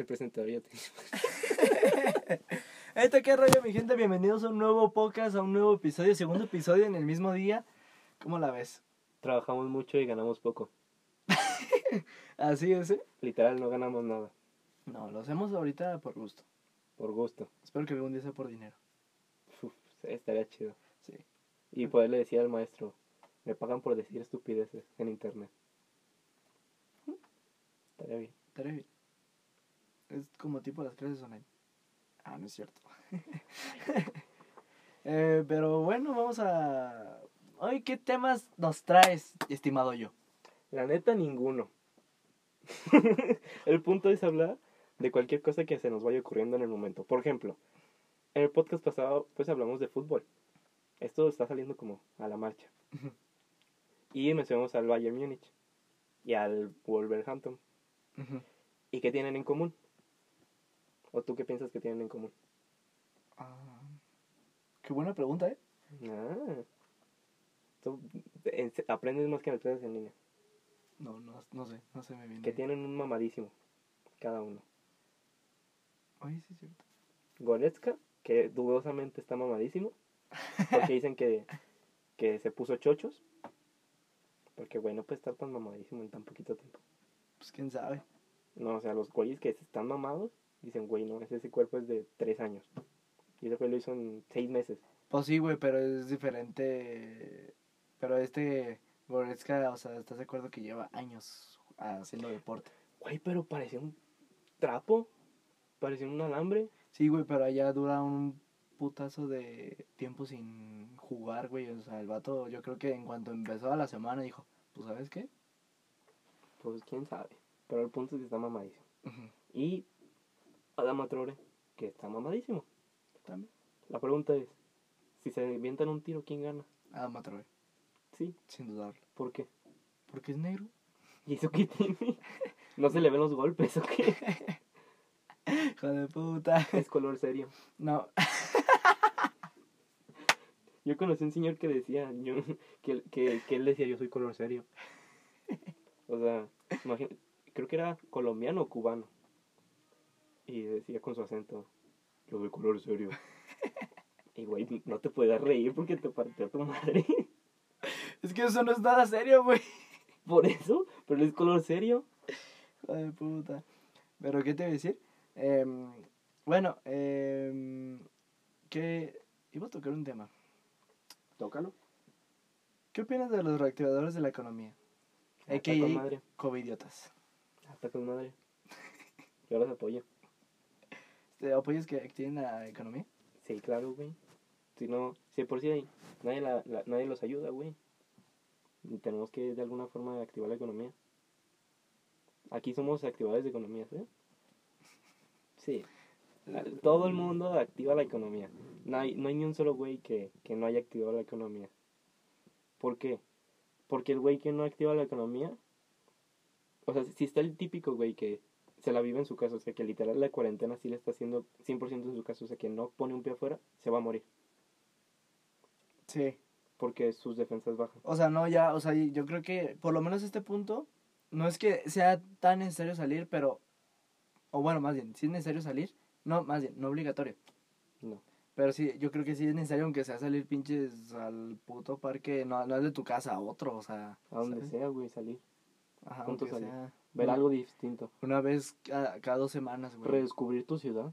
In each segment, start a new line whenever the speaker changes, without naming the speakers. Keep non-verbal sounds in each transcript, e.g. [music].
El presentador ya te [laughs]
Esto qué rollo, mi gente. Bienvenidos a un nuevo podcast, a un nuevo episodio, segundo episodio en el mismo día. ¿Cómo la ves?
Trabajamos mucho y ganamos poco. [laughs]
Así es, ¿eh?
Literal, no ganamos nada.
No, lo hacemos ahorita por gusto.
Por gusto.
Espero que algún día sea por dinero.
Uf, estaría chido.
Sí.
Y poderle decir al maestro, me pagan por decir estupideces en internet. Estaría bien.
Estaría bien. Es como tipo las clases online. Ah, no es cierto. [laughs] Eh, pero bueno, vamos a... Hoy, ¿qué temas nos traes, estimado yo?
La neta, ninguno. [laughs] el punto es hablar de cualquier cosa que se nos vaya ocurriendo en el momento. Por ejemplo, en el podcast pasado, pues hablamos de fútbol. Esto está saliendo como a la marcha. y mencionamos al Bayern Múnich y al Wolverhampton. ¿Y qué tienen en común? ¿O tú qué piensas que tienen en común?
Ah, qué buena pregunta, ¿eh?
Ah, tú en- aprendes más que en las clases en línea.
No, no, no sé, no sé me viene.
Que tienen un mamadísimo, cada uno.
Oye, sí es cierto.
Goretzka, que dudosamente está mamadísimo, porque dicen que, que se puso chochos. Porque, güey, no puede estar tan mamadísimo en tan poquito tiempo.
Pues quién sabe.
No, o sea, los güeyes que están mamados, dicen, güey, no, ese, ese cuerpo es de tres años. Y ese güey lo hizo en seis meses.
Pues sí, güey, pero es diferente. Pero este Goretzka, o sea, ¿estás de acuerdo que lleva años haciendo deporte?
Güey, pero parecía un trapo, parecía un alambre.
Sí, güey, pero allá dura un putazo de tiempo sin jugar, güey. O sea, el vato, yo creo que en cuanto empezó a la semana dijo, pues, ¿sabes qué?
Pues quién sabe. Pero el punto es que está mamadísimo. Y Adama Traore, que está mamadísimo.
También.
La pregunta es, si se inventan un tiro, ¿quién gana?
Adama Traoré,
Sí,
sin dudarlo.
¿por qué?
Porque es negro.
¿Y eso qué tiene? No se le ven los golpes, ¿o qué? [laughs]
Hijo de puta.
Es color serio.
No, [laughs]
Yo conocí un señor que decía, yo, que, que, que él decía, yo soy color serio. O sea, imagina- creo que era colombiano o cubano. Y decía con su acento, yo soy color serio. [laughs] Y güey, no te puedes reír porque te partió tu madre. [laughs]
es que eso no es nada serio, güey.
Por eso, pero es color serio.
De puta. Pero, ¿qué te voy a decir? Em, bueno, eh, que iba a tocar un tema.
Tócalo.
¿Qué opinas de los reactivadores de la economía? A.K.A. covidiotas.
Está con madre. Yo los apoyo.
¿Te apoyas que activen la economía?
Sí, claro, güey. Si no, si por sí ahí nadie, la, la- nadie los ayuda, güey. Y tenemos que de alguna forma activar la economía. Aquí somos activadores de economías, ¿eh? Sí. A- Todo el mundo activa la economía. No hay, no hay ni un solo güey que, que no haya activado la economía. ¿Por qué? Porque el güey que no activa la economía, o sea, si está el típico güey que se la vive en su casa, o sea, que literal la cuarentena sí le está haciendo 100% en su casa, o sea, que no pone un pie afuera, se va a morir.
Sí.
Porque sus defensas bajan.
O sea, no, ya, o sea, yo creo que por lo menos este punto, no es que sea tan necesario salir, pero, o bueno, más bien, si es necesario salir, no, más bien, no obligatorio.
No.
Pero sí, yo creo que sí es necesario, aunque sea salir pinches al puto parque, no, no es de tu casa a otro, o sea.
A donde
¿sabes?
sea, güey, salir.
Ajá, aunque
salir.
sea
Ver
una-
algo distinto.
Una vez cada, cada dos semanas, güey.
Redescubrir tu ciudad.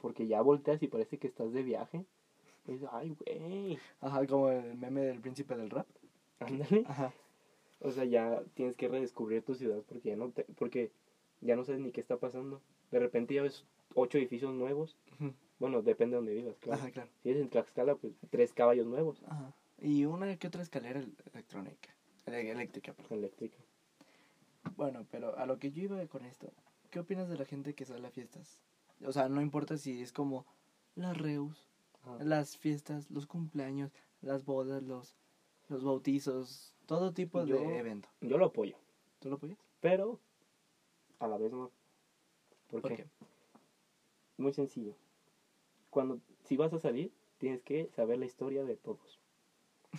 Porque ya volteas y parece que estás de viaje. Y dices, ay, güey.
Ajá, como el meme del príncipe del rap.
Ándale.
Ajá.
O sea, ya tienes que redescubrir tu ciudad porque ya no te, porque ya no sabes ni qué está pasando. De repente ya ves ocho edificios nuevos. Bueno, depende de donde vivas, claro.
Ajá, claro.
Si es en Tlaxcala, pues tres caballos nuevos.
Ajá. Y una que otra escalera el- electrónica. Ele- Eléctrica, perdón.
Eléctrica.
Bueno, pero a lo que yo iba con esto, ¿qué opinas de la gente que sale a fiestas? O sea, no importa si es como las reus, las fiestas, los cumpleaños, las bodas, los, los bautizos, todo tipo
Yo-
de evento.
Yo lo apoyo.
¿Tú lo apoyas?
Pero a la vez no. ¿Por,
¿Por
qué?
qué?
Muy sencillo. Cuando, si vas a salir, tienes que saber la historia de todos.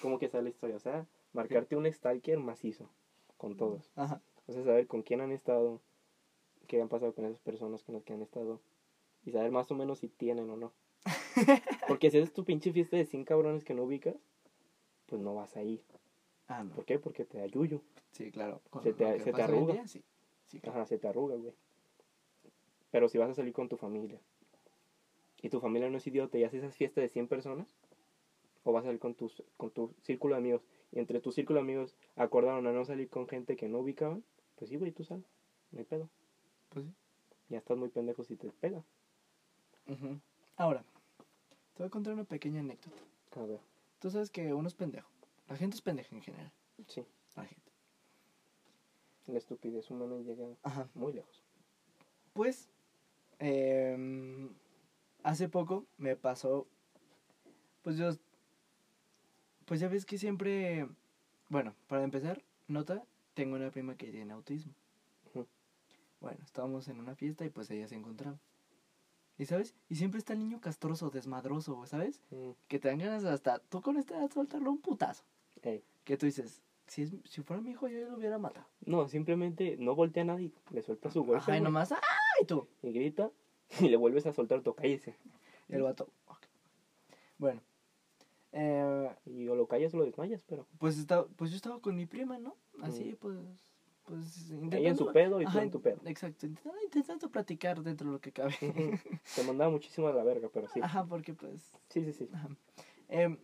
¿Cómo que saber la historia? O sea, marcarte un stalker macizo con todos.
Ajá.
O sea, saber con quién han estado, qué han pasado con esas personas con las que han estado. Y saber más o menos si tienen o no. [laughs] Porque si es tu pinche fiesta de 100 cabrones que no ubicas, pues no vas a ir.
Ah, no.
¿Por qué? Porque te da yuyo.
Sí, claro. Con
Se te- se te arruga.
día, sí. Sí, claro.
Ajá, se te arruga, güey. Pero si vas a salir con tu familia y tu familia no es idiota y haces esas fiestas de 100 personas, o vas a salir con, tus, con tu círculo de amigos y entre tu círculo de amigos acordaron a no salir con gente que no ubicaban, pues sí, güey, tú sal, no hay pedo.
Pues sí.
Ya estás muy pendejo si te pega.
Ujú. Ahora, te voy a contar una pequeña anécdota.
A ver,
Tú sabes que uno es pendejo. La gente es pendeja en general.
sí,
La gente.
la estupidez humana llega
Ajá.
muy lejos.
Pues, em, hace poco me pasó, pues yo, pues ya ves que siempre, bueno, para empezar, nota, tengo una prima que tiene autismo. Bueno, estábamos en una fiesta y pues ella se encontraba. ¿Y sabes? Y siempre está el niño castroso, desmadroso, ¿sabes?
Mm,
Que te dan ganas hasta, tú con esta edad soltarlo un putazo. Que tú dices, si, es, si fuera mi hijo yo lo hubiera matado.
No, simplemente no voltea a nadie, le suelta su golpe
Ajá, y
güey,
nomás, ¡ay tú!
y grita [laughs] y le vuelves a soltar tu cállese.
Y el vato, ok. Bueno, eh,
Y o lo callas o lo desmayas, pero
pues, estaba, pues yo estaba con mi prima, ¿no? Así, pues, pues
ella en su pedo y tú
Ajá,
en tu pedo.
Exacto, intentando, intentando platicar dentro de lo que cabe. [laughs]
Te mandaba muchísimo a la verga, pero sí.
Ajá, porque pues...
Sí, sí, sí.
ajá. Em,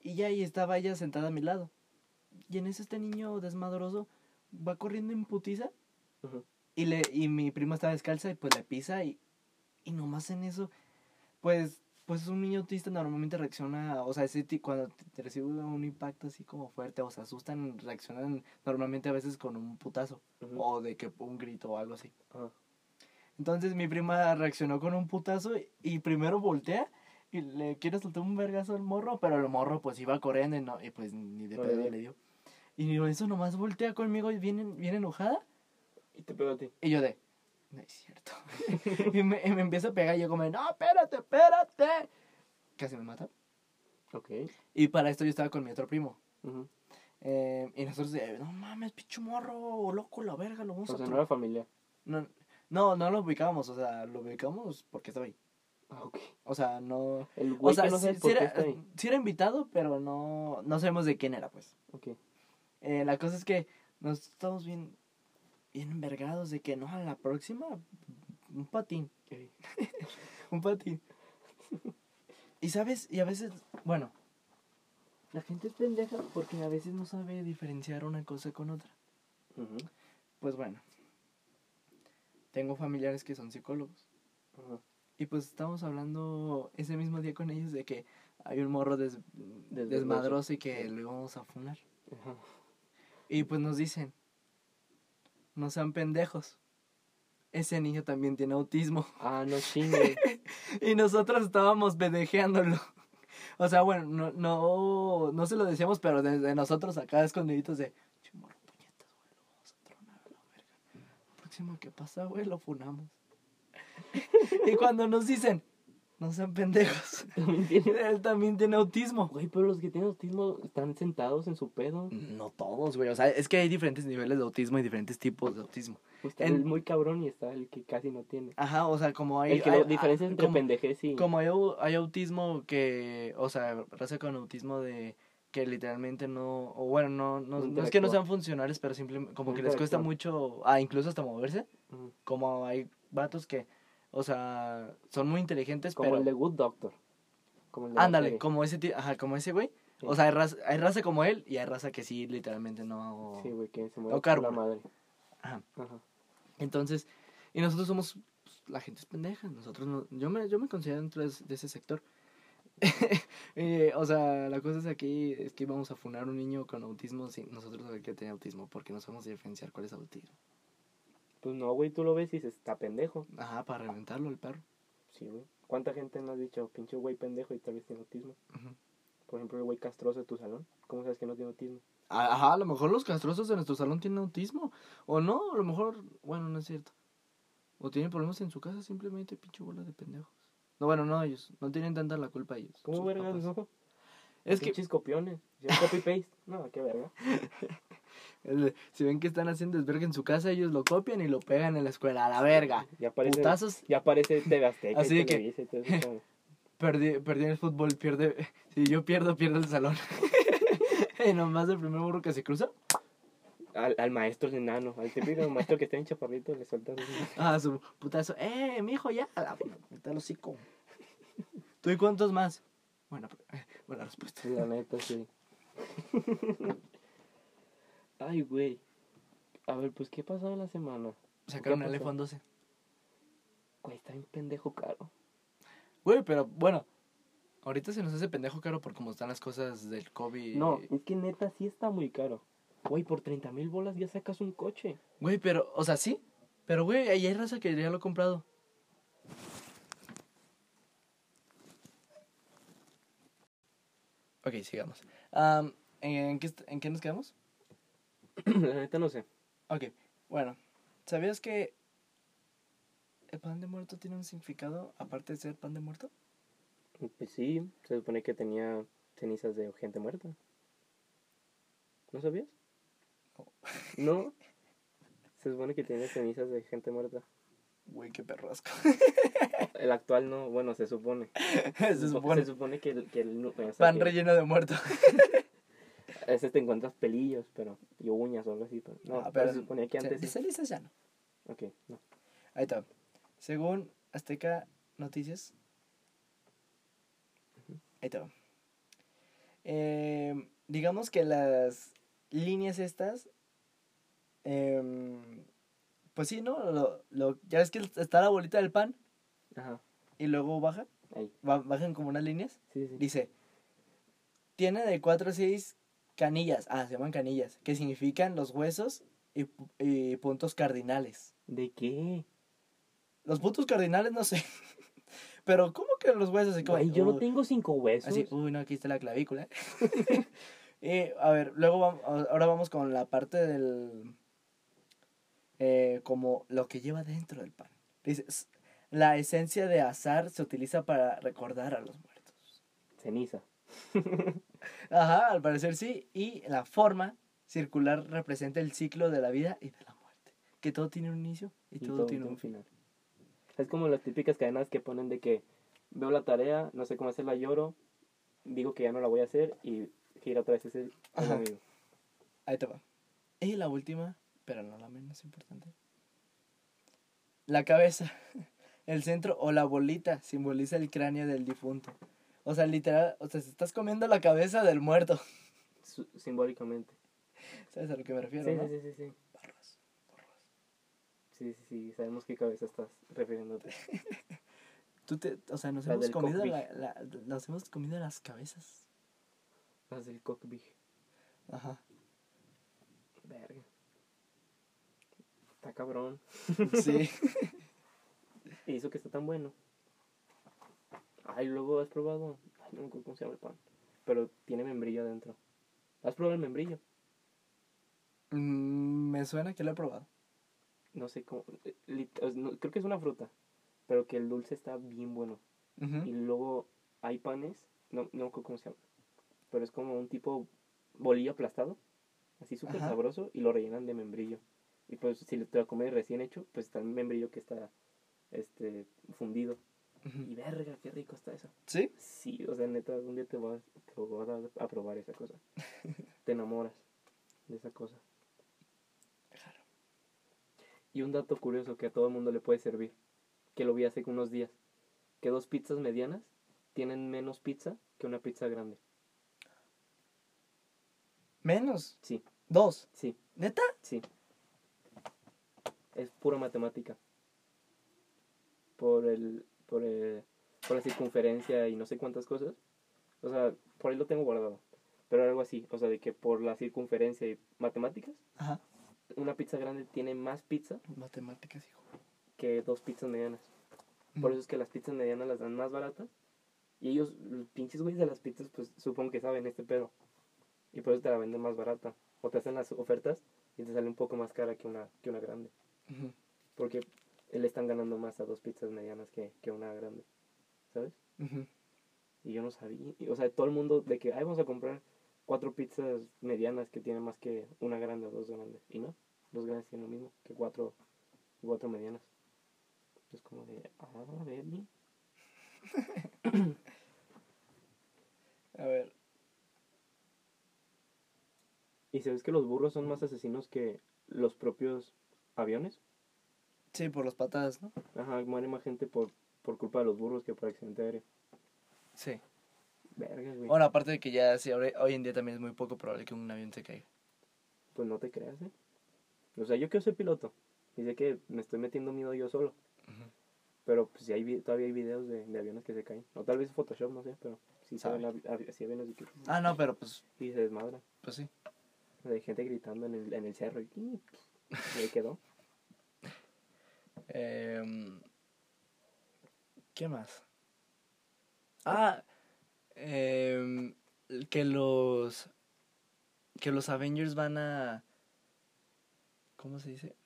y ya ahí estaba ella sentada a mi lado. Y en eso este niño desmadroso va corriendo en putiza y, le, y mi prima está descalza y pues le pisa y, y nomás en eso, pues, pues un niño autista normalmente reacciona, o sea, ese cuando te, te recibe un impacto así como fuerte o se asustan, reaccionan normalmente a veces con un putazo o de que un grito o algo así.
Ajá.
Entonces mi prima reaccionó con un putazo y, y primero voltea y le quiere soltar un vergazo al morro, pero el morro pues iba corriendo y, no, y pues ni de
No
pedo le dio. Y eso nomás voltea conmigo y viene, viene enojada
Y te pego a ti.
y yo de, no es cierto. [laughs] y, me, me empieza a pegar y yo como, no, espérate, espérate. Casi me mata.
Ok.
Y para esto yo estaba con mi otro primo.
Ujú.
Eh, y nosotros de, no mames, picho morro, loco, la verga, lo vamos
O
a
sea,
atro-".
no era familiar.
no, no, no lo ubicábamos, o sea, lo ubicamos porque estaba ahí.
Ah, ok.
O sea, no...
El
O
güey
sea,
que no
sí, sí era,
está ahí.
sí era invitado, pero no, no sabemos de quién era, pues.
Ok.
Eh, la cosa es que nos estamos bien, bien envergados de que no, a la próxima, un patín. [laughs] Un patín. y sabes, y a veces, bueno, la gente es pendeja porque a veces no sabe diferenciar una cosa con otra. Pues bueno, tengo familiares que son psicólogos. Y pues estábamos hablando ese mismo día con ellos de que hay un morro des-
Desmadroso.
y que lo íbamos a funar. Y pues nos dicen, no sean pendejos. Ese niño también tiene autismo.
Ah, no chingue. [laughs]
Y nosotros estábamos pendejeándolo. O sea, bueno, no, no, no se lo decíamos, pero desde nosotros acá escondiditos de, "Che, morro, puñetas, güey, lo vamos a tronar a la verga. Próximo que pasa, güey, lo funamos. [laughs] y cuando nos dicen, no sean pendejos, [laughs]
También tiene- [laughs]
él también tiene autismo.
Güey, pero los que tienen autismo están sentados en su pedo.
No todos, güey. O sea, es que hay diferentes niveles de autismo y diferentes tipos de autismo.
Está
En-
el muy cabrón y está el que casi no tiene.
Ajá, o sea, como hay...
el que
hay-
diferencia
ah,
entre
como-
pendejez y...
Como hay, au- hay autismo que, o sea, raza con autismo de que literalmente no, o bueno, no, no, no es que no sean funcionales, pero simplemente como que les cuesta mucho, ah, incluso hasta moverse, como hay vatos que, o sea, son muy inteligentes,
Como
pero,
el de Good Doctor. Como el de
ándale, como ese, ti- ajá, como ese güey,
Sí.
o sea, hay raza, hay raza como él y hay raza que sí, literalmente no,
Sí, güey, que se mueve por la madre.
ajá,
Ajá.
entonces, y nosotros somos, pues, la gente es pendeja, nosotros no, yo me, yo me considero dentro de, de ese sector. [laughs] Eh, o sea, la cosa es aquí, es que íbamos a funar a un niño con autismo sin nosotros saber que tenía autismo, porque no sabemos diferenciar cuál es autismo.
Pues no, güey, tú lo ves y dices, está pendejo.
Ajá, para reventarlo el perro.
Sí, güey. ¿Cuánta gente no has dicho, pinche güey pendejo y tal vez tiene autismo?
Ujú.
Por ejemplo, el güey castroso de tu salón. ¿Cómo sabes que no tiene autismo?
A- Ajá, a lo mejor los castrosos de nuestro salón tienen autismo, o no, a lo mejor, bueno, no es cierto. O tienen problemas en su casa, simplemente pinche bola de pendejos. No, bueno, no ellos, no tienen tanta la culpa ellos.
¿Cómo vergas, no?
Es que,
Pinches copiones. Ya copy paste. No, qué verga. [laughs]
Si ven que están haciendo desvergue en su casa, ellos lo copian y lo pegan en la escuela. A la verga.
Ya aparece,
Putazos.
ya aparece TV Azteca
Así que-
eso,
Perdí, perdí en el fútbol, pierde. [laughs] Si yo pierdo, pierdo el salón. [laughs] y nomás el primer burro que se cruza.
al, al maestro enano, al típico maestro que está en chaparrito, le sueltas [laughs] un-
Ah, su putazo. ¡Eh, mijo, ya! A la puta el hocico. ¿Tú y cuántos más? Buena, eh, buena respuesta.
La neta, sí. Ay, güey. A ver, pues, ¿qué ha pasado en la semana?
Sacaron
¿Qué
el iPhone 12.
Güey, está bien pendejo caro.
Güey, pero bueno. Ahorita se nos hace pendejo caro por cómo están las cosas del COVID.
No, es que neta sí está muy caro. Güey, por 30 mil bolas ya sacas un coche.
Güey, pero, o sea, sí. Pero, güey, ahí hay raza que ya lo ha comprado. Ok, sigamos. Am, ¿en, qué, ¿En qué nos quedamos?
La neta no sé.
Ok, bueno. ¿Sabías que el pan de muerto tiene un significado aparte de ser pan de muerto?
Pues sí, se supone que tenía cenizas de gente muerta. ¿No sabías? No. [laughs] Se supone que tiene cenizas de gente muerta.
Güey, qué perrasco. [laughs]
El actual no, bueno, se supone. [laughs]
Se supone.
Se supone que el, que el
Pan relleno de muerto.
A veces te encuentras pelillos, pero. Y uñas o algo así. Pero, no,
Ah,
pero
pero
se suponía que antes.
De
sí.
ya no.
Ok, no.
Ahí está. Según Azteca Noticias. Ahí está. Eh, digamos que las líneas estas. em, pues sí, ¿no? Lo, lo, ya ves que está la bolita del pan
Ajá.
y luego baja.
Ahí.
ba- bajan como unas líneas.
Sí, sí.
Dice: Tiene de 4 a 6 canillas. Ah, se llaman canillas. Que significan los huesos y, y puntos cardinales.
¿De qué?
Los puntos cardinales no sé. [laughs] Pero, ¿cómo que los huesos? Así como,
Güey, yo no tengo cinco huesos.
Así, uy, no, aquí está la clavícula. [laughs] y, a ver, luego vamos, ahora vamos con la parte del. eh, como lo que lleva dentro del pan. Dice: "S- La esencia de azar se utiliza para recordar a los muertos.
Ceniza. [laughs]
Ajá, al parecer sí. Y la forma circular representa el ciclo de la vida y de la muerte. Que todo tiene un inicio y,
Y
todo, tiene un fin.
final. Es como las típicas cadenas que ponen de que veo la tarea, no sé cómo hacerla, lloro, digo que ya no la voy a hacer y gira otra vez ese mismo.
Ahí te va. Y la última, pero no la menos importante. La cabeza, [laughs] el centro o la bolita simboliza el cráneo del difunto. O sea, literal, o sea, estás comiendo la cabeza del muerto.
Simbólicamente.
¿Sabes a lo que me refiero,
Sí,
no?
sí, sí, sí, sí.
Barras, barras.
Sí, sí, sí, sabemos qué cabeza estás refiriéndote. [laughs]
Tú te, o sea, nos
La
hemos comido la, la- nos hemos comido las cabezas.
Las del cockpit.
Ajá.
Verga. Está cabrón.
Sí. [laughs]
Y eso que está tan bueno. Ay, luego has probado. Ay, no me acuerdo cómo se llama el pan. Pero tiene membrillo adentro. ¿Has probado el membrillo?
Mm, me suena que lo he probado.
No sé cómo. eh, creo que es una fruta. Pero que el dulce está bien bueno. Y luego hay panes. No, no me acuerdo cómo se llama. Pero es como un tipo bolillo aplastado. Así súper sabroso. Y lo rellenan de membrillo. Y pues si te lo comes recién hecho, pues está el membrillo que está este fundido. Y verga, qué rico está eso.
¿Sí?
Sí, o sea, neta, un día te vas, te vas a, a probar esa cosa. [laughs] te enamoras de esa cosa.
Claro.
Y un dato curioso que a todo el mundo le puede servir, que lo vi hace unos días, que dos pizzas medianas tienen menos pizza que una pizza grande.
Menos.
Sí,
Dos.
sí,
¿Neta?
sí. Es pura matemática. Por el, por el, por la circunferencia y no sé cuántas cosas. O sea, por ahí lo tengo guardado. Pero algo así, o sea, de que por la circunferencia y matemáticas,
Ajá.
una pizza grande tiene más pizza
Matemáticas, hijo.
que dos pizzas medianas. Por eso es que las pizzas medianas las dan más baratas. Y ellos, los pinches güeyes de las pizzas, pues supongo que saben este pedo. Y por eso te la venden más barata. O te hacen las ofertas y te sale un poco más cara que una, que una grande. Porque le están ganando más a dos pizzas medianas que, que una grande. ¿Sabes? Y yo no sabía. y, o sea, todo el mundo de que, ay, vamos a comprar cuatro pizzas medianas que tienen más que una grande o dos grandes. Y no, dos grandes tienen lo mismo que cuatro, cuatro medianas. Es como de, ah, a ver.
A ver.
¿Y sabes que los burros son más asesinos que los propios aviones?
Sí, por las patadas, ¿no?
Ajá, muere más gente por, por culpa de los burros que por accidente aéreo.
Sí.
Verga, güey.
Bueno, aparte de que ya sí, ahora- hoy en día también es muy poco probable que un avión se caiga.
Pues no te creas, ¿eh? O sea, yo quiero ser piloto. Y sé que me estoy metiendo miedo yo solo.
Ujú.
Pero pues sí hay, todavía hay videos de, de aviones que se caen. O tal vez Photoshop, no sé, pero sí se
Sabe.
ven avi- avi- sí aviones que
Ah, no, pero pues,
y se desmadran.
pues sí.
Hay gente gritando en el, en el cerro y, y ahí quedó.
Em, ¿Qué más? Ah, em, que los que los Avengers van a ¿cómo se dice?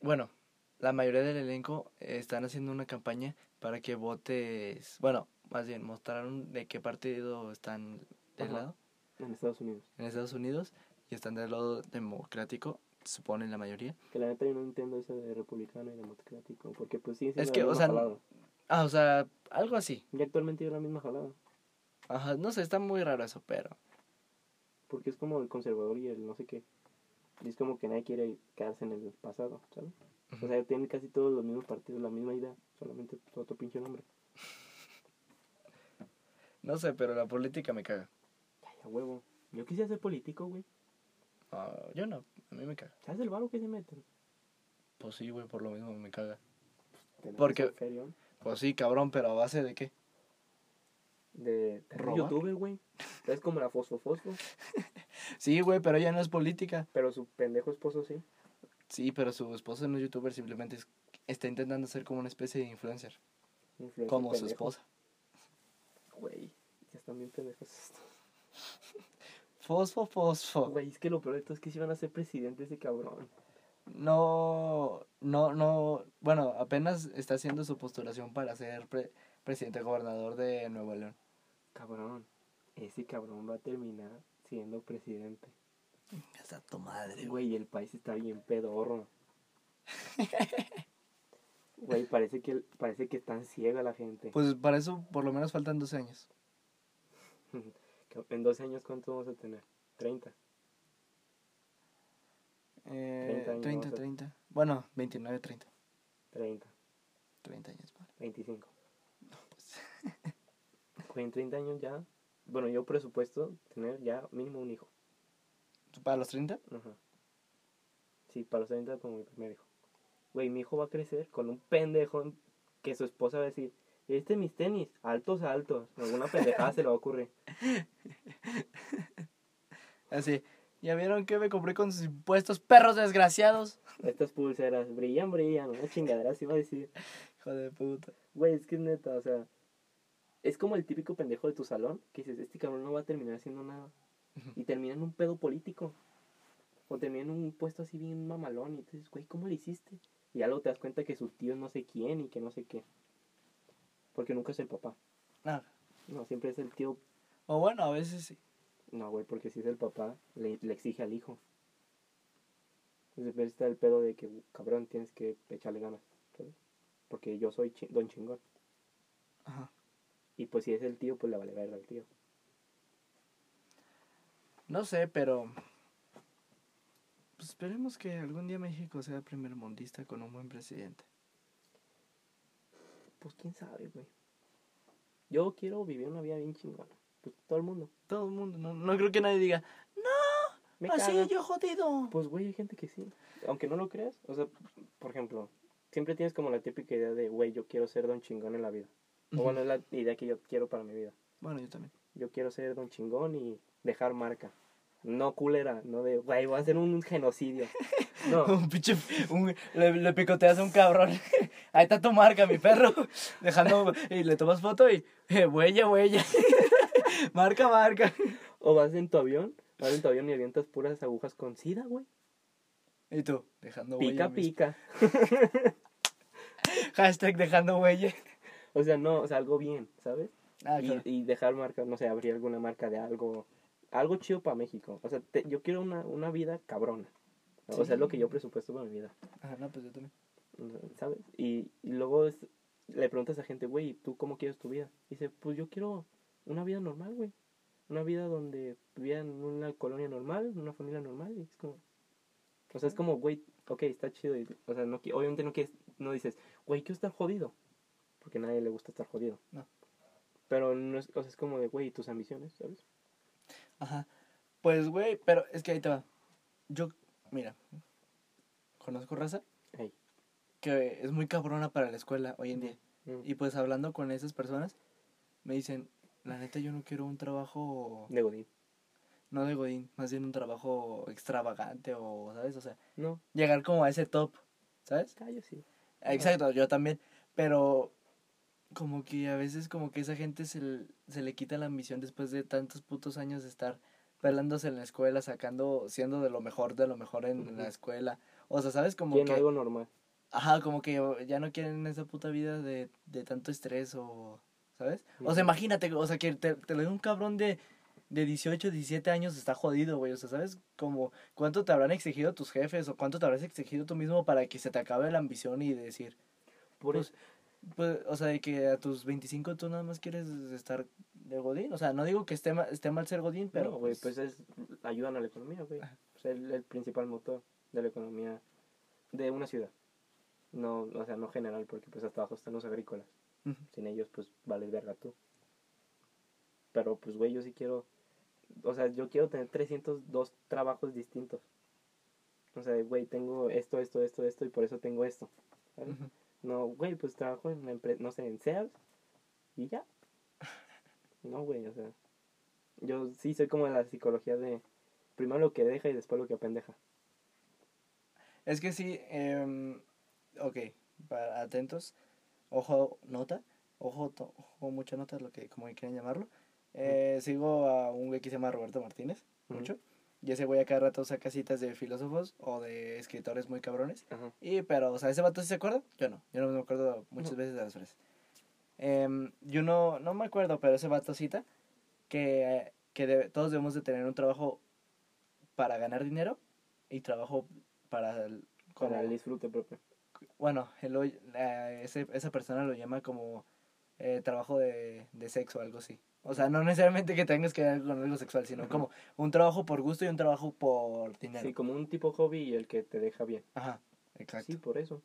Bueno, la mayoría del elenco están haciendo una campaña para que votes, bueno, más bien mostraron de qué partido están del
Ajá.
lado
En Estados Unidos.
en Estados Unidos y están del lado democrático, supone la mayoría.
Que la neta yo no entiendo eso de republicano y democrático. Porque pues sí,
Es que, o sea, Ah, o sea, algo así.
Y actualmente es la misma jalada.
Ajá, no sé, está muy raro eso, pero
Porque es como el conservador y el no sé qué. Y es como que nadie quiere quedarse en el pasado, ¿sabes? O sea, tienen casi todos los mismos partidos, la misma idea. Solamente otro pinche nombre. [laughs]
no sé, pero la política me caga.
Ay, a huevo. Yo quisiera ser político, güey.
Ah, yo no, a mí me caga.
¿Sabes el varo que se meten?
Pues sí, güey, por lo mismo me caga. Porque- Pues sí, cabrón, pero a base de qué?
De, de
¿Robar?
youtuber, güey. Es como la fosfo fosfo. [laughs]
Sí, güey, pero ella no es política.
Pero su pendejo esposo sí.
Sí, pero su esposo no es youtuber, simplemente es- está intentando ser como una especie de influencer.
Influencer
Como su esposa.
Güey, ya están bien pendejos estos.
Fosfo, fosfo.
Güey, es que lo peor de todo es que si van a ser presidente ese cabrón.
No, no, no. Bueno, apenas está haciendo su postulación para ser pre- presidente gobernador de Nuevo León.
Cabrón. Ese cabrón va a terminar siendo presidente.
Esa tu madre,
Güey, el país está bien pedorro. Güey, parece que, parece que están ciega la gente.
Pues para eso por lo menos faltan 12 años. [laughs]
En 12 años, ¿cuánto vamos a tener? 30.
Eh,
30 años
30,
vamos a-
30. Bueno, 29, 30.
30.
30 años, vale.
25.
Pues, [laughs]
Güey, en 30 años ya. Bueno, yo presupuesto tener ya mínimo un hijo.
¿Para los 30?
Ajá. Sí, para los 30 como mi primer hijo. Güey, mi hijo va a crecer con un pendejo que su esposa va a decir, este mis tenis, altos, altos. Alguna pendejada se le ocurrir. [laughs]
Así. ¿Ya vieron que me compré con sus impuestos, perros desgraciados? [laughs]
Estas pulseras brillan, brillan. Una chingadera así va a decir.
Hijo de puta.
Güey, es que es neta, o sea, es como el típico pendejo de tu salón que dices, este cabrón no va a terminar haciendo nada. Y termina en un pedo político. O termina en un puesto así bien mamalón. Y dices, güey, ¿cómo le hiciste? Y ya luego te das cuenta que sus tíos no sé quién y que no sé qué. Porque nunca es el papá.
Nada.
No, siempre es el tío.
O bueno, a veces sí.
No, güey, porque si es el papá, le, le exige al hijo. Entonces está el pedo de que, cabrón, tienes que echarle ganas. ¿sabes? Porque yo soy chi- don chingón.
Ajá.
Y pues si es el tío, pues le vale verga al tío.
No sé, pero... Pues esperemos que algún día México sea primer mundista con un buen presidente.
Pues quién sabe, güey. Yo quiero vivir una vida bien chingona. Pues todo el mundo.
Todo el mundo, no, no creo que nadie diga,
Me
así
caga.
yo jodido.
Pues güey, hay gente que sí. Aunque no lo creas. O sea, por ejemplo, siempre tienes como la típica idea de, güey, yo quiero ser don chingón en la vida. O bueno, es la idea que yo quiero para mi vida.
Bueno, yo también.
Yo quiero ser don chingón y dejar marca. No culera, no de, güey, voy a hacer un genocidio. No, [laughs]
Un pinche, un- le, le picoteas a un cabrón. [laughs] Ahí está tu marca, mi perro. [laughs] Dejando, y le tomas foto y, eh, huella, huella. marca, marca.
o vas en tu avión, vas en tu avión y avientas puras agujas con sida, güey.
Y tú, dejando
Pica,
huella. mis-
pica.
Hashtag dejando huella.
O sea, no, o sea, algo bien, ¿sabes?
Ah,
y,
claro.
y dejar marca, no sé, abrir alguna marca de algo, algo chido para México. O sea, te- yo quiero una, una vida cabrona. O sea, es lo que yo presupuesto para mi vida.
Ajá, no, pues yo también.
¿Sabes? Y, y luego es- le preguntas a gente, güey, ¿tú cómo quieres tu vida? Y dice, pues yo quiero una vida normal, güey. Una vida donde viviera en una colonia normal, una familia normal. Y es como. O sea, es como, güey, ok, está chido. y- o sea, no, obviamente no, quieres, no dices, güey, quiero estar jodido. Porque a nadie le gusta estar jodido.
No.
Pero no es, o sea, es como de, güey, tus ambiciones, ¿sabes?
Ajá. Pues, güey, pero es que ahí te va. Yo, mira, conozco raza que es muy cabrona para la escuela hoy en día.
Mm.
Y pues hablando con esas personas, me dicen, la neta yo no quiero un trabajo,
De Godín.
no de Godín, más bien un trabajo extravagante o, ¿sabes? O sea,
No,
llegar como a ese top, ¿sabes?
ah, yo sí.
Exacto, yo también, pero como que a veces como que esa gente se, l- se le quita la ambición después de tantos putos años de estar pelándose en la escuela, sacando, siendo de lo mejor de lo mejor en, la escuela. O sea, ¿sabes? Como que...
algo normal.
Ajá, como que ya no quieren esa puta vida de, de tanto estrés o... ¿Sabes? O sea, imagínate, o sea, que te, te lo un cabrón de, de 18, 17 años está jodido, güey. O sea, ¿sabes? Como cuánto te habrán exigido tus jefes o cuánto te habrás exigido tú mismo para que se te acabe la ambición y decir,
Por
Pues, pues, o sea, de que a tus 25 tú nada más quieres estar de Godín. O sea, no digo que esté, ma- esté mal ser Godín, pero...
no, güey, pues es, ayudan a la economía, güey. O sea, el, el principal motor de la economía de una ciudad. No, o sea, no general, porque pues hasta abajo están los agrícolas. Sin ellos, pues, vales verga tú. Pero, pues, güey, yo sí quiero... O sea, yo quiero tener 302 trabajos distintos. O sea, güey, tengo esto, esto, esto, esto, y por eso tengo esto.
Ujú.
No, güey, pues trabajo en la empresa, no sé, en Sears y ya. [laughs] No, güey, o sea. Yo sí soy como de la psicología de primero lo que deja y después lo que apendeja.
Es que sí, eh, ok, para, atentos, ojo, nota, ojo, to- ojo, mucha nota, lo que como quieran llamarlo. Eh, Sigo a un güey que se llama Roberto Martínez, mucho, y ese güey a cada rato saca citas de filósofos o de escritores muy cabrones.
Ajá.
Y, pero, o sea, ¿ese vato sí se acuerda? Yo no, yo no me acuerdo muchas
No.
veces de las frases. Em, yo no, no me acuerdo, pero ese vato cita que, que debe- todos debemos de tener un trabajo para ganar dinero y trabajo para el- como,
Para el disfrute propio.
bueno, él lo- la- ese, esa persona lo llama como eh, trabajo de, de sexo o algo así. O sea, no necesariamente que tengas que ver con algo sexual, sino
Ajá.
como un trabajo por gusto y un trabajo por dinero.
Sí, como un tipo hobby y el que te deja bien.
Ajá, exacto.
Sí, por eso.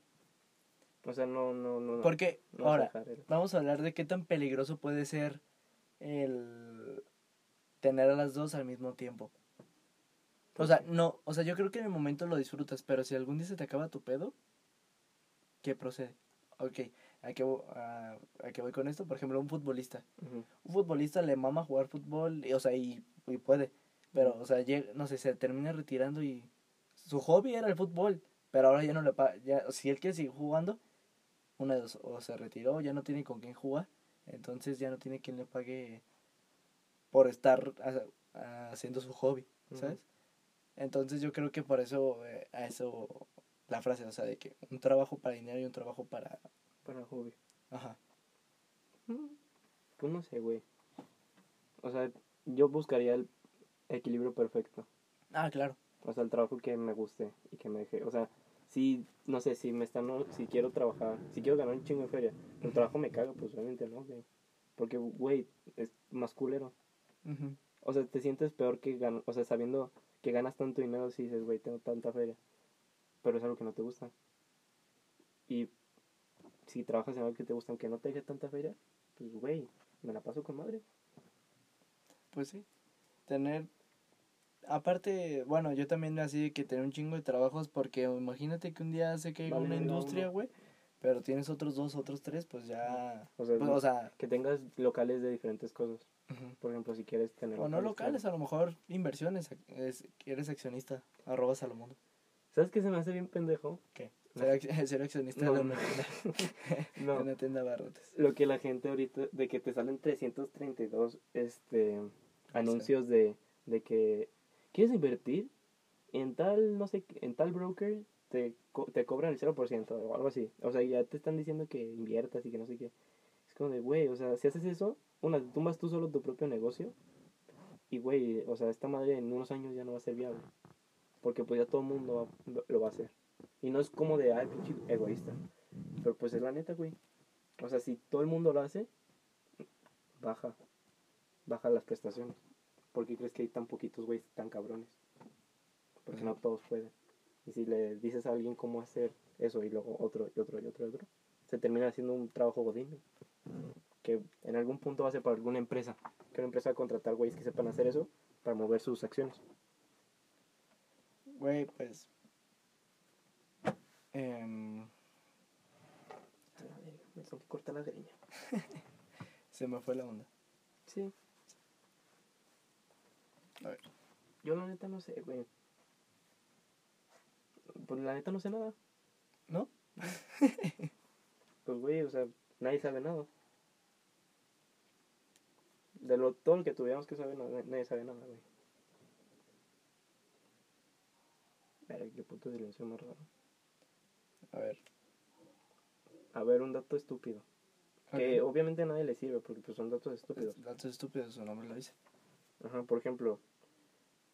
O sea, no, no, no.
Porque,
no
ahora,
el-
vamos a hablar de qué tan peligroso puede ser el tener a las dos al mismo tiempo. O sea, no, o sea, yo creo que en el momento lo disfrutas, pero si algún día se te acaba tu pedo, ¿qué procede? Ok, ¿a qué, a, a qué voy con esto? Por ejemplo, un futbolista. Un futbolista le mama jugar fútbol, y, o sea, y, y puede, pero, o sea, llega- no sé, se termina retirando y su hobby era el fútbol, pero ahora ya no le paga, ya, si él quiere seguir jugando, una de dos, o se retiró, ya no tiene con quién jugar, entonces ya no tiene quien le pague por estar ha- haciendo su hobby, ¿sabes? Entonces yo creo que por eso, eh, a eso, la frase, o sea, de que un trabajo para dinero y un trabajo para,
Para hobby.
ajá,
Mm, Pues no sé, güey. O sea, yo buscaría el equilibrio perfecto.
ah, claro,
O sea, el trabajo que me guste y que me deje. O sea, si, no sé, si me están, si quiero trabajar, si quiero ganar un chingo de feria, el trabajo me caga, pues obviamente no, güey. Porque, güey, es más culero. O sea, te sientes peor que ganar, o sea, sabiendo que ganas tanto dinero si dices, güey, tengo tanta feria. Pero es algo que no te gusta. Y si trabajas en algo que te gusta, aunque no te deje tanta feria, pues, güey, me la paso con madre.
Pues sí. Tener. Aparte, bueno, yo también así de que tener un chingo de trabajos porque imagínate que un día se caiga
Vale,
una industria, güey, pero tienes otros dos, otros tres, pues ya...
O sea,
pues, o sea,
que tengas locales de diferentes cosas. Por ejemplo, si quieres tener...
o no locales, a lo mejor inversiones, es, eres accionista, arroba Salomundo.
¿Sabes qué se me hace bien pendejo?
¿Qué? Ser, [laughs] ser accionista
No,
de
no.
una tienda, [laughs] de
No,
una tienda abarrotes.
lo que la gente ahorita, de que te salen 332 este, anuncios de, de que quieres invertir en tal, no sé, en tal broker, te, co- te cobran el 0% o algo así. O sea, ya te están diciendo que inviertas y que no sé qué. Es como de, güey, o sea, si haces eso, una, tumbas tú solo tu propio negocio Y, güey, o sea, esta madre en unos años ya no va a ser viable. Porque pues ya todo el mundo va- lo va a hacer. Y no es como de, ay, pinche egoísta. Pero pues es la neta, güey. O sea, si todo el mundo lo hace, baja. Baja las prestaciones. ¿Por qué crees que hay tan poquitos güeyes tan cabrones? Porque no todos pueden. Y si le dices a alguien cómo hacer eso y luego otro y otro y otro y otro, se termina haciendo un trabajo godín. Que en algún punto va a ser para alguna empresa. Que una empresa va a contratar güeyes que sepan hacer eso para mover sus acciones.
Güey, pues. Em,
verga, me tengo que cortar la greña. [laughs]
se me fue la onda.
Sí.
A ver.
Yo la neta no sé, güey. Pues la neta no sé nada.
¿No?
Pues, güey, o sea, nadie sabe nada. De lo, todo lo que tuviéramos que saber, na- nadie sabe nada, güey. Verga, qué puto silencio más raro.
A ver.
A ver, un dato estúpido. Que obviamente a nadie le sirve porque pues son datos estúpidos.
Datos estúpidos, su nombre lo dice.
Ajá, por ejemplo,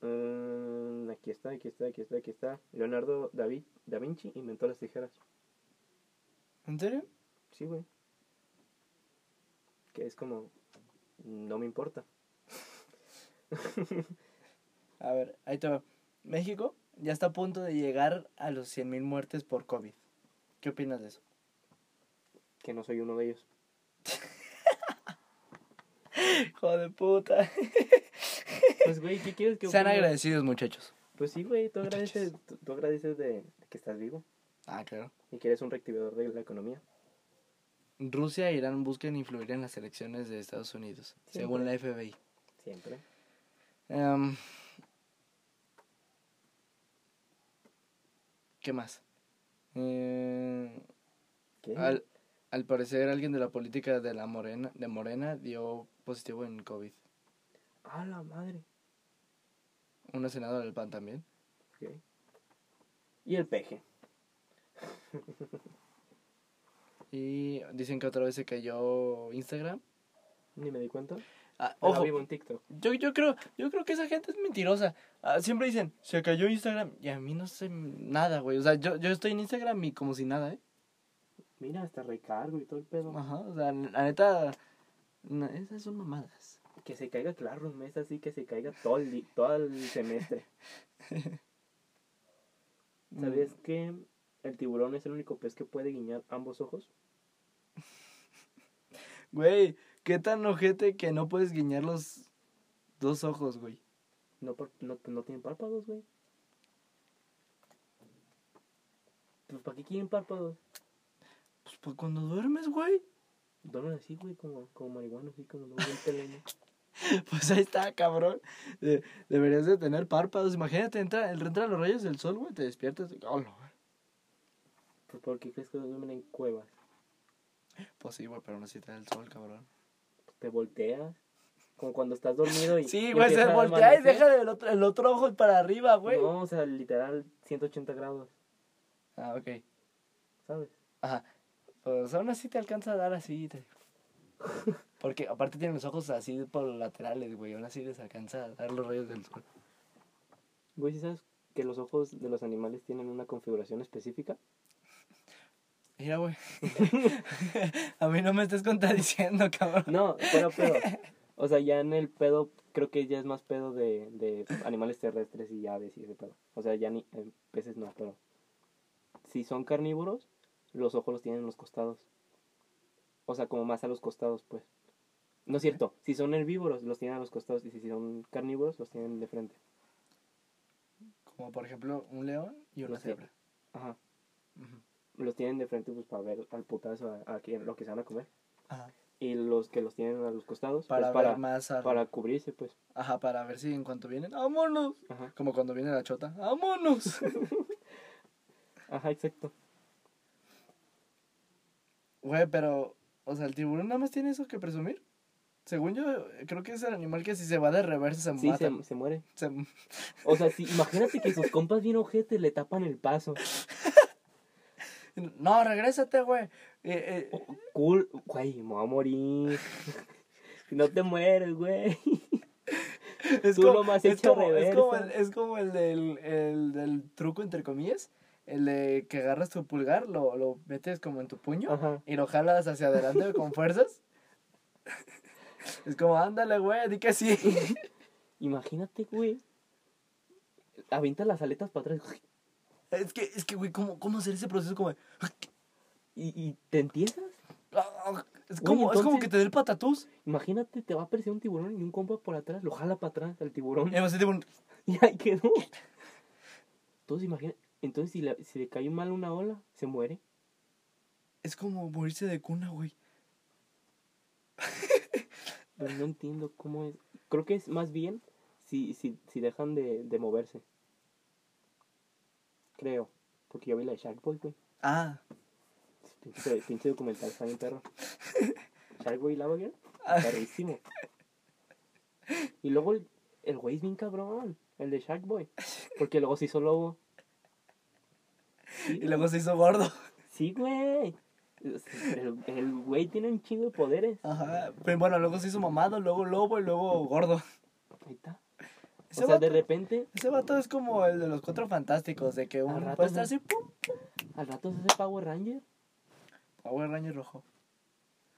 mm, aquí está, aquí está, aquí está, aquí está. Leonardo David, da Vinci inventó las tijeras.
¿En serio?
Sí, güey. Que es como, no me importa. [laughs]
A ver, ahí te va. México ya está a punto de llegar a los 100.000 muertes por COVID. ¿Qué opinas de eso?
Que no soy uno de ellos. [laughs]
Hijo de puta.
Pues, güey, ¿qué quieres que [laughs]
Sean
opine?
agradecidos, muchachos.
Pues sí, güey, tú agradeces, tú, tú agradeces de, de que estás vivo
Ah, claro.
y que eres un reactivador de la economía.
Rusia e Irán buscan influir en las elecciones de Estados Unidos,
Siempre.
según la FBI.
Siempre.
Em, ¿Qué más? Eh,
¿Qué?
al, al parecer alguien de la política de la Morena, de Morena dio positivo en COVID.
A la madre.
Una senadora del PAN también.
Y el peje. [laughs]
Y dicen que otra vez se cayó Instagram.
Ni me di cuenta.
Ah, ojo,
vivo en TikTok.
yo, yo creo, yo creo que esa gente es mentirosa. Ah, siempre dicen, se cayó Instagram. Y a mí no sé nada, güey. O sea, yo, yo estoy en Instagram y como si nada, ¿eh?
Mira, hasta recargo y todo el pedo.
Ajá, o sea, la neta, no, esas son mamadas.
Que se caiga, claro, un mes así, que se caiga todo el, todo el semestre. [laughs] ¿Sabías
Mm.
que el tiburón es el único pez que puede guiñar ambos ojos?
Güey, qué tan ojete que no puedes guiñar los dos ojos, güey.
No, por- no, no tienen párpados, güey. Pues, ¿para qué quieren párpados?
Pues, pues cuando duermes, güey.
Duermen así, güey, como, como marihuana, así como no teleño. [laughs]
Pues ahí está, cabrón. De- deberías de tener párpados. Imagínate, entra, entra los rayos del sol, güey, te despiertas. y- ¡Hola!
Pues, ¿por qué crees que duermen en cuevas?
Pues sí, güey, pero no si te da el sol, cabrón.
Te volteas. Como cuando estás dormido y.
Sí, güey, se voltea y deja el otro, el otro ojo para arriba, güey.
No, o sea, literal, 180 grados,
Ah, ok.
¿sabes?
Ajá. Pues aún así te alcanza a dar así. te- [laughs] Porque aparte tienen los ojos así por los laterales, güey. Aún así les alcanza a dar los rayos del sol.
Güey, ¿sí sabes que los ojos de los animales tienen una configuración específica?
Mira, güey. [laughs] [laughs] a mí no me estés contradiciendo, cabrón.
No, fuera pedo. [laughs] O sea, ya en el pedo, creo que ya es más pedo de, de animales terrestres y aves y ese pedo. O sea, ya ni en peces no, pero si son carnívoros, los ojos los tienen en los costados. O sea, como más a los costados, pues. No es cierto, si son herbívoros, los tienen a los costados y si son carnívoros, los tienen de frente.
Como por ejemplo un león y una cebra.
Ajá. Los tienen de frente pues para ver al putazo a, a quién- lo que se van a comer.
Ajá.
Y los que los tienen a los costados,
Para,
pues, para,
más
cubrirse, pues.
Ajá, para ver si en cuanto vienen, ¡vámonos!
Ajá.
Como cuando viene la chota, ¡vámonos! [laughs]
Ajá, exacto.
Güey, pero, o sea, el tiburón nada más tiene eso que presumir. Según yo, creo que es el animal que si se va de reversa se
Sí,
mata.
se, se muere.
Se-
O sea, sí, imagínate que sus compas bien ojete le tapan el paso.
No, regrésate, güey. Eh, eh,
Oh, cool, güey, me voy a morir. [laughs] No te mueres, güey. [laughs]
Es
Tú
como, es como, es como el, es como el del, el del truco, entre comillas. El de que agarras tu pulgar, lo, lo metes como en tu puño
Ajá.
y lo jalas hacia adelante con fuerzas. [laughs] Es como, ándale, güey, di que sí.
Imagínate, güey. Avienta las aletas para atrás
Es que, es que, güey, ¿cómo, ¿cómo hacer ese proceso como de-
y, y te entiendas.
Es
Güey,
como, es como que te dé el patatús.
Imagínate, te va a aparecer un tiburón y un compa por atrás, lo jala para atrás al tiburón
Y además, tipo, un-
y ahí quedó. Entonces, imagina, entonces si le, si le cae mal una ola, se muere.
es como morirse de cuna, güey.
Pero no entiendo cómo es. Creo que es más bien si, si, si dejan de, de moverse. Creo. Porque yo vi la de Shark Boy, güey.
Ah.
Pinche, pinche documental, está bien perro. [laughs] Shark Boy y Lava Girl,
Ah.
perrísimo. Y luego el, el güey es bien cabrón, el de Shark Boy. Porque luego se hizo lobo. Sí,
Y luego se hizo gordo.
Sí, güey. El, el güey tiene un chingo de poderes.
Ajá. Pero bueno, luego se hizo mamado, luego lobo y luego gordo.
Ahí está.
Ese
O sea,
vato,
de repente,
ese vato es como el de los cuatro fantásticos, de que uno
rato
puede estar así, pum.
al rato se hace Power Ranger.
Power Ranger rojo.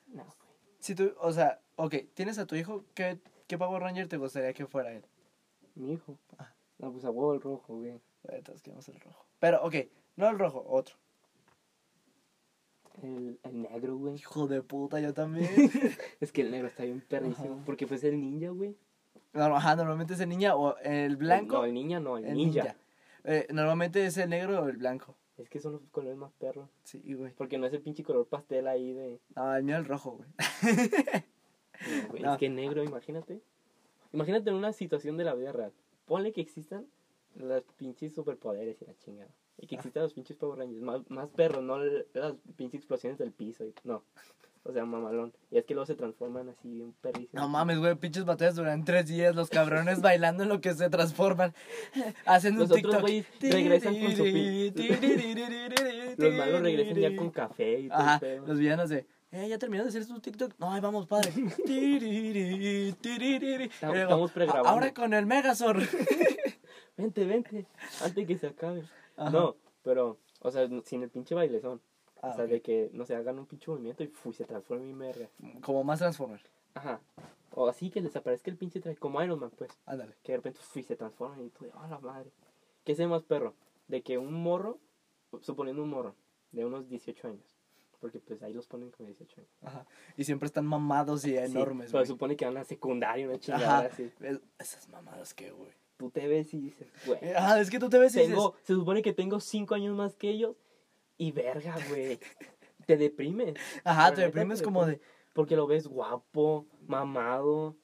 No, güey.
Si tú, o sea, ok, tienes a tu hijo, ¿qué, qué Power Ranger te gustaría que fuera él?
Mi hijo.
Ah.
No, pues a huevo el rojo, güey.
Todos queremos el rojo. Pero, ok, no el rojo, otro.
El, el negro, güey.
Hijo de puta, yo también. [laughs]
Es que el negro está bien perrísimo. Porque pues el ninja, güey.
No, Ajá, normalmente es el niña o el blanco.
No, el niña no, el,
el
ninja.
ninja. Eh, normalmente es el negro o el blanco.
Es que son los colores más perros.
Sí, güey.
Porque no es el pinche color pastel ahí de.
No, el mío el rojo, güey.
No, güey, [laughs]
No.
Es que negro, imagínate. Imagínate en una situación de la vida real. Ponle que existan los pinches superpoderes y la chingada. Y que
Ah.
existan los pinches Power Rangers. Más, más perros, no las pinches explosiones del piso. y- no. O sea, mamalón. Y es que luego se transforman así bien perrísimos.
No mames, güey, pinches batallas duran tres días, los cabrones bailando en lo que se transforman. [laughs]
Los
un
otros
TikTok.
güeyes regresan con su Los malos regresan ya con café y todo
Ajá,
pedo.
los villanos de, eh, ya terminó de hacer su TikTok. No, ahí vamos, padre. [laughs] Luego,
estamos pregrabando.
Ahora con el Megazord. [laughs]
Vente, vente. Antes que se acabe.
Ajá.
No, pero, o sea, sin el pinche bailezón.
Ah,
o sea,
ok.
de que, no sé, hagan un pinche movimiento y fui, se transforma en verga.
Como más Transformer.
Ajá. O así que les aparezca el pinche traje, como Iron Man, pues.
Ándale.
Que de repente fui, se transforma y tú ¡ah, la madre! ¿Qué es más perro? De que un morro, suponiendo un morro, de unos 18 años. Porque pues ahí los ponen como 18 años.
Ajá. Y siempre están mamados y
Sí,
enormes,
pero
güey.
supone que van a secundaria, una chingada
Ajá.
así.
Es- Esas mamadas que, güey.
Tú te ves y dices, güey.
Ajá, es que tú te ves y dices,
Tengo, se supone que tengo 5 años más que ellos. Y verga, güey. te deprimes.
ajá, te deprimes
te
como de
Porque lo ves guapo, mamado. o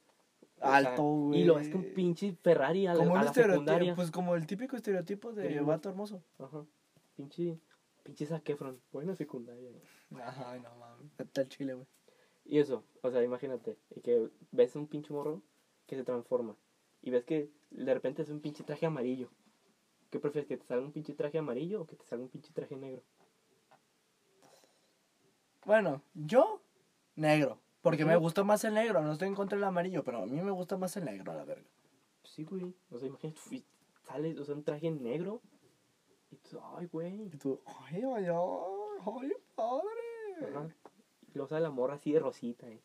sea,
alto, güey.
Y lo ves con pinche Ferrari a la,
como
a
un
la secundaria.
pues como el típico estereotipo de vato hermoso.
Ajá. Pinche, pinche Zac Efron. Buena secundaria. güey.
Ajá, no mames. Está el chile, güey.
Y eso, o sea, imagínate. Y que ves un pinche morro que se transforma. Y ves que de repente es un pinche traje amarillo. ¿Qué prefieres? ¿Que te salga un pinche traje amarillo o que te salga un pinche traje negro?
Bueno, yo, negro. Porque me gusta más el negro, no estoy en contra del amarillo, pero a mí me gusta más el negro, a la verga.
Sí, güey. O sea, imagínate, fui- sale, o sea, un traje negro. Y tú, ay, güey.
Y tú, ay, ay, ay, padre.
Ajá. Y luego sale la morra así de rosita, eh.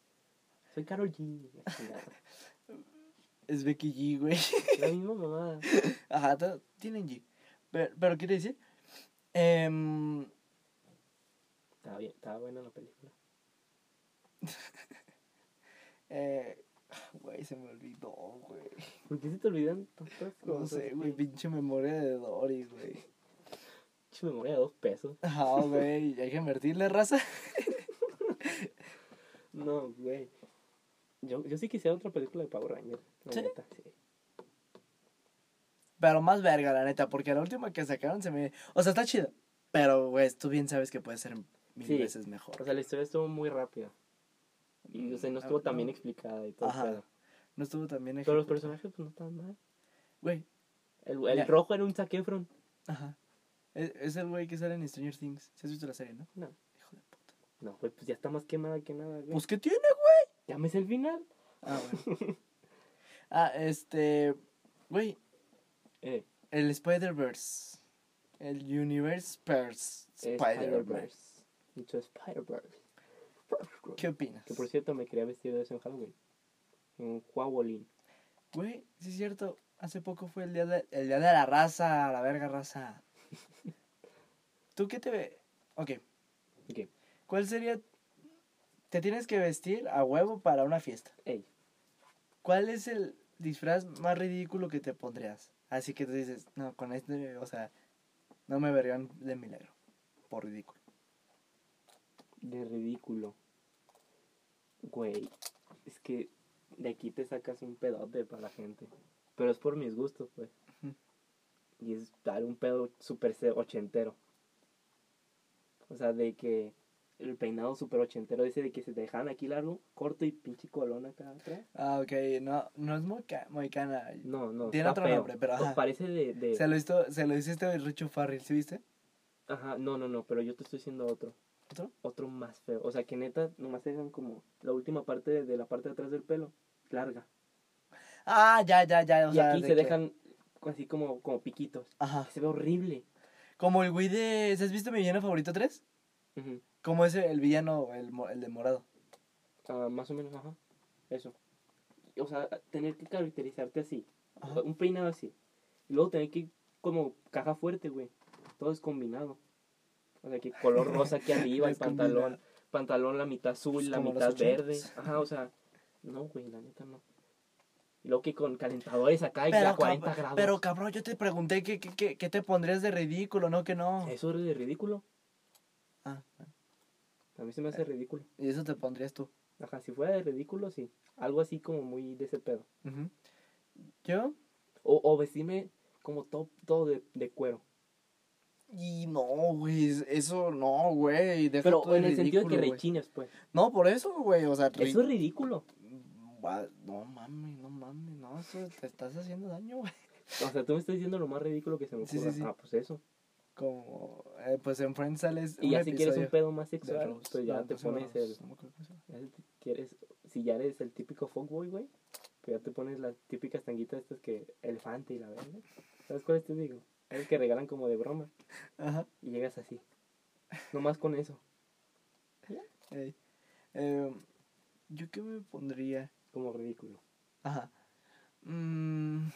Soy Carol G. [laughs]
Es Becky G, güey. [laughs]
La misma mamada.
Ajá, tienen G. Pero, pero quiere decir, em,
Estaba bien, estaba buena la película. [laughs]
eh, güey, se me olvidó, güey.
¿Por qué se te olvidan tantas
No
cosas?
sé, güey, pinche memoria de Dory, güey.
Pinche memoria de dos pesos.
Ajá, güey, hay que invertirle, raza. [laughs]
No, güey. Yo, yo sí quisiera otra película de Power Rangers. la
¿Sí?
neta, sí.
Pero más verga, la neta, porque la última que sacaron se me... O sea, está chida. Pero, güey, tú bien sabes que puede ser mil
Sí.
veces mejor.
O sea, la historia estuvo muy rápida. Y, o sea, no
Mm,
estuvo
ah,
tan bien
no.
explicada y todo.
Ajá. No estuvo tan bien
Pero los personajes, pues no estaban mal.
Güey,
El, el
Ya.
rojo era un Zac Efron.
ajá. Es, es el güey que sale en Stranger Things. ¿Sí has visto la serie, no?
No.
Hijo de puta.
No, güey, pues ya está más quemada que nada, güey.
Pues, ¿qué tiene,
ya me sé el final.
Ah, bueno. [laughs] Ah, este. Güey,
Eh,
el Spider-Verse. El. Spider-Man.
Spider-Verse. Into Spider-Verse.
¿Qué opinas?
Que por cierto me quería vestir de eso en Halloween. Un Huawolin.
Güey, sí es cierto. Hace poco fue el día de, el día de la raza, la verga raza. ¿Tú qué te ve? Ok.
¿Qué?
¿Cuál sería? Te tienes que vestir a huevo para una fiesta.
Ey,
¿Cuál es el disfraz más ridículo que te pondrías? Así que tú dices, no, con este, o sea, no me verían de milagro. Por ridículo.
De ridículo. Güey, es que de aquí te sacas un pedote para la gente. Pero es por mis gustos, pues. Y es dar un pedo súper ochentero. O sea, de que el peinado súper ochentero, ese de que se te dejan aquí largo, corto y pinche colón acá atrás.
Ah, ok, no, no es moica, moicana.
No, no.
Tiene otro
feo.
nombre, pero ajá.
Parece de. de-
Se lo hizo, se lo hiciste Richo Farrell, ¿sí viste?
Ajá, no, no, no, pero yo te estoy diciendo otro.
¿Otro?
Otro más feo. O sea, que neta, nomás te dejan como la última parte de, de la parte de atrás del pelo, larga.
Ah, ya, ya, ya. O
y
sea,
aquí
de
se
que-
dejan así como, como piquitos.
Ajá.
Se ve horrible.
Como el güey de. ¿Has visto mi villano favorito 3?
Ujú.
Como ese, el villano, el, el de morado.
Ah, más o menos, ajá. Eso. O sea, tener que caracterizarte así.
Ajá.
Un peinado así. Y luego tener que ir como caja fuerte, güey. Todo es combinado. O sea, que color rosa aquí [laughs] arriba, el pantalón.
combinado.
Pantalón la mitad azul,
Pues
la mitad verde. Ajá, o sea, no, güey, la neta no. Y luego que con calentadores acá y
Pero,
a 40
cab-
grados.
pero cabrón, yo te pregunté qué, qué, qué, qué te pondrías de ridículo, ¿no? Que no.
Eso es de ridículo.
Ah,
A mí se me hace ridículo.
y eso te pondrías tú.
Ajá, si fuera de ridículo, sí. Algo así como muy de ese pedo.
Yo.
O, o vestirme como todo, todo de, de cuero.
Y no, güey, es- eso no, güey.
Pero en el sentido de que rechines, pues.
No, por eso, güey, o sea,
Eso es ridículo.
No mames, no mames, no, eso te estás haciendo daño, güey.
O sea, tú me estás diciendo lo más ridículo que se me
Sí,
ocurra.
sí, sí.
Ah, pues eso.
Como, eh, pues en Friends sales
Y ya si quieres un pedo más sexual,
Rose.
pues ya
No,
te
pues, no,
pones
Rose,
el... ya quieres, si ya eres el típico fuckboy, güey, pues ya te pones las típicas tanguitas estas que... Elefante y la verdad. ¿Sabes cuáles te digo? Es que regalan como de broma.
Ajá.
Y llegas así. Nomás con eso.
ey. Eh, ¿Yo qué me pondría?
Como ridículo.
Ajá. Mm,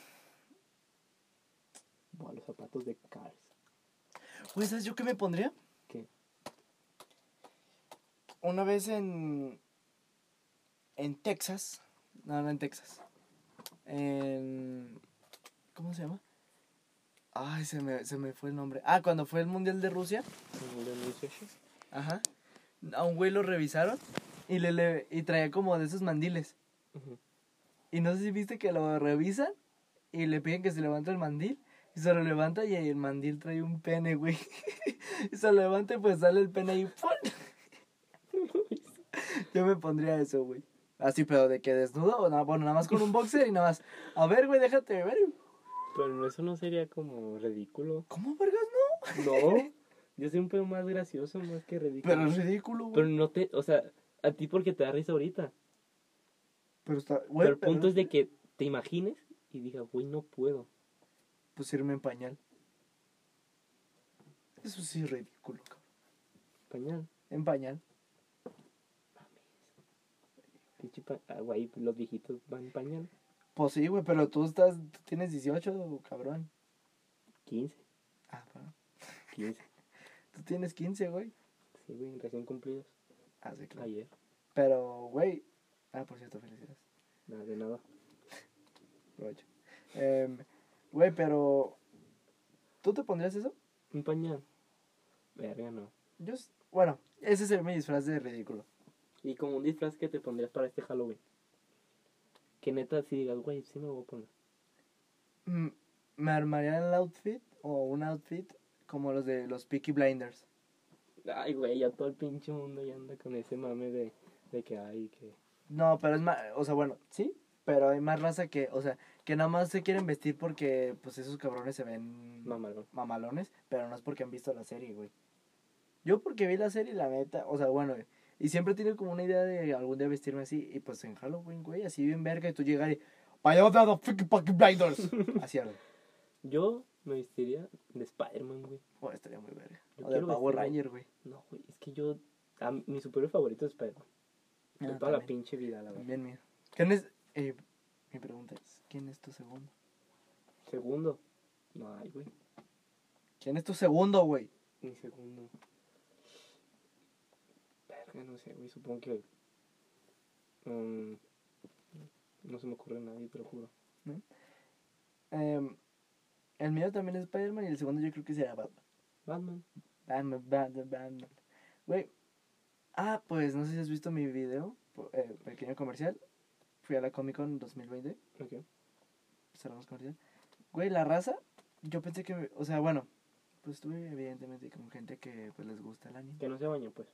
Buah, los zapatos de Cars.
Pues, ¿sabes yo qué me pondría?
¿Qué?
Una vez en. En Texas. No, no en Texas. En. ¿Cómo se llama? Ay, se me, se me fue el nombre. Ah, cuando fue el Mundial de Rusia.
¿En 2018?
Ajá. A un güey lo revisaron y le, le y traía como de esos mandiles. Y no sé si viste que lo revisan y le piden que se levante el mandil. Y se lo levanta y el mandil trae un pene, güey. [laughs] y se lo levanta y pues sale el pene ahí. ¡pum! [laughs] Yo me pondría eso, güey. Así, pero de que desnudo o nada, bueno, nada más con un boxer y nada más. A ver, güey, déjate ver.
Pero eso no sería como ridículo.
¿Cómo, vergas, no?
No. Yo soy un pedo más gracioso, más que ridículo.
Pero es ridículo, güey.
Pero no te, o sea, a ti porque te da risa ahorita.
Pero está, güey,
pero el
pero
punto es de que te imagines y digas, güey, no puedo.
Pues irme en pañal. Eso sí es ridículo, cabrón.
Pañal.
En pañal.
Pinche pa- ah, güey, los viejitos van en pañal.
Pues sí, güey, pero tú estás, tú tienes 18, cabrón.
15.
Ah, perdón.
15. [laughs]
Tú tienes 15, güey.
Sí, güey, recién cumplidos.
Ah, sí, claro.
Ayer.
Pero, güey. Ah, por cierto, felicidades.
Nada de nada.
Provecho. Em, Güey, pero. ¿Tú te pondrías eso?
Un pañal. Verga, no.
Yo. Bueno, ese es el- mi disfraz de ridículo.
Y como un disfraz que te pondrías para este Halloween. Que neta, si digas, güey, sí me voy a poner.
Mm, Me armaría el outfit o un outfit como los de los Peaky Blinders.
Ay, güey, ya todo el pinche mundo ya anda con ese mame de, de que hay que.
No, pero es más. O sea, bueno, sí. Pero hay más raza que. O sea, que nada más se quieren vestir porque, pues, esos cabrones se ven.
Mamalón.
mamalones, pero no es porque han visto la serie, güey. Yo porque vi la serie, la neta, o sea, bueno, güey, y siempre tenido como una idea de algún día vestirme así, y pues en Halloween, güey, así bien verga, y tú llegar y, de fucking fucking blinders. [laughs] Así habla.
Yo me vestiría de Spider-Man, güey.
Oh, estaría muy verga.
Yo
O de Power Ranger, güey.
No, güey, es que yo. a mi superhéroe favorito es Spider-Man. De
Ah,
toda la pinche vida, la verdad.
También mío. ¿Quién es? Eh, mi pregunta es, ¿quién es tu segundo?
Segundo. No hay, güey.
¿Quién es tu segundo, güey?
Mi segundo. Verga, no sé, güey. Supongo que. mm, no se me ocurre nadie, te lo juro.
Em, el mío también es Spider-Man y el segundo yo creo que será Batman.
Batman.
Batman, Batman, Batman. Güey. Ah, pues no sé si has visto mi video, eh, pequeño comercial. Fui a la Comic Con 2020.
Ok.
cerramos comercial. Güey, la raza, yo pensé que, o sea, bueno, pues estuve evidentemente con gente que pues les gusta el anime.
Que no se baño, pues.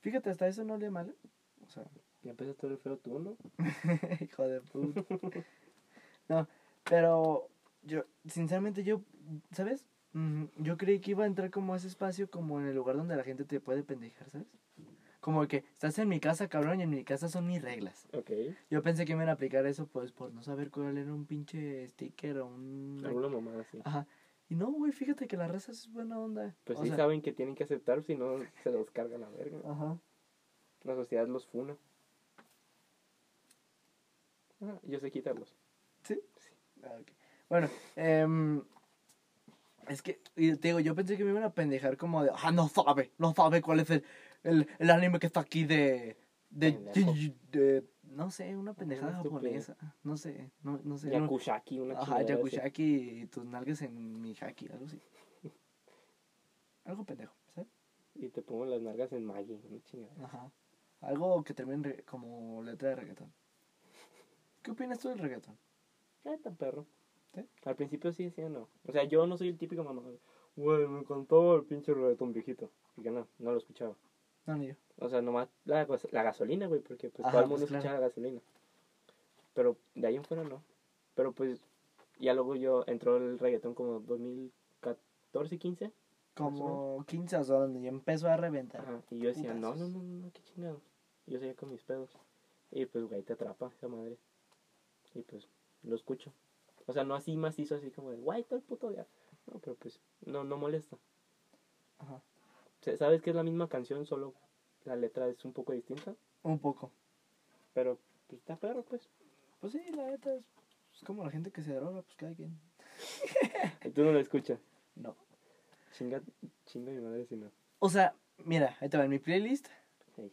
Fíjate, hasta eso no le mal. O sea,
Ya empiezas todo el feo tú, ¿no? [laughs]
hijo de puta. No, pero yo, sinceramente, yo, ¿sabes? Mm, Yo creí que iba a entrar como a ese espacio, como en el lugar donde la gente te puede pendejar, ¿sabes? Como que estás en mi casa, cabrón, y en mi casa son mis reglas.
Ok.
Yo pensé que me iban a aplicar eso, pues, por no saber cuál era un pinche sticker o un...
Alguna mamada así.
Ajá. Y no, güey, fíjate que la raza es buena onda.
Pues
O
sí
sea,
saben que tienen que aceptar, si no se los carga la verga.
Ajá.
La sociedad los funa. Ah, yo sé quitarlos.
Ah, ok. Bueno, em, es que, te digo, yo pensé que me iban a pendejar como de, ah, no sabe, no sabe cuál es el, el, el anime que está aquí de, de- no sé, una pendejada japonesa, no sé, no, no sé.
Yakushaki, una
Ajá. Yakushaki y tus nalgas en mi haki, algo así. [laughs] Algo pendejo, ¿sabes?
Y te pongo las nalgas en Maggie, una chingada.
Ajá. Algo que termine como letra de reggaetón. ¿Qué opinas tú del reggaetón?
Ah, tan perro.
¿Sí?
Al principio sí, sí, no. O sea, yo no soy el típico mamá. Güey, me encantó el pinche reggaetón viejito. Porque no, no lo escuchaba.
No, ni yo.
O sea, nomás la, la gasolina, güey, porque pues
Ajá,
todo el
pues,
mundo
claro.
escuchaba la gasolina. Pero de ahí en fuera no. Pero pues ya luego yo entró el reggaetón como 2014, 15. Más
Como 15 o sea, donde ya empezó a reventar.
Ajá. Y yo decía, no, no, no, no, qué chingado. Yo seguía con mis pedos. Y pues, güey, te atrapa esa madre. Y pues, lo escucho. O sea, no así macizo, así como de, guay, todo el puto día. No, pero pues, no, no molesta.
Ajá.
Sabes que es la misma canción, solo la letra es un poco distinta.
Un poco.
Pero, pues, está perro, pues.
Pues sí, la neta es, es como la gente que se droga, pues cada quien. [laughs]
Y tú no lo escuchas.
No.
Chinga, chinga mi madre si no.
O sea, mira, ahí te va en mi playlist.
Hey.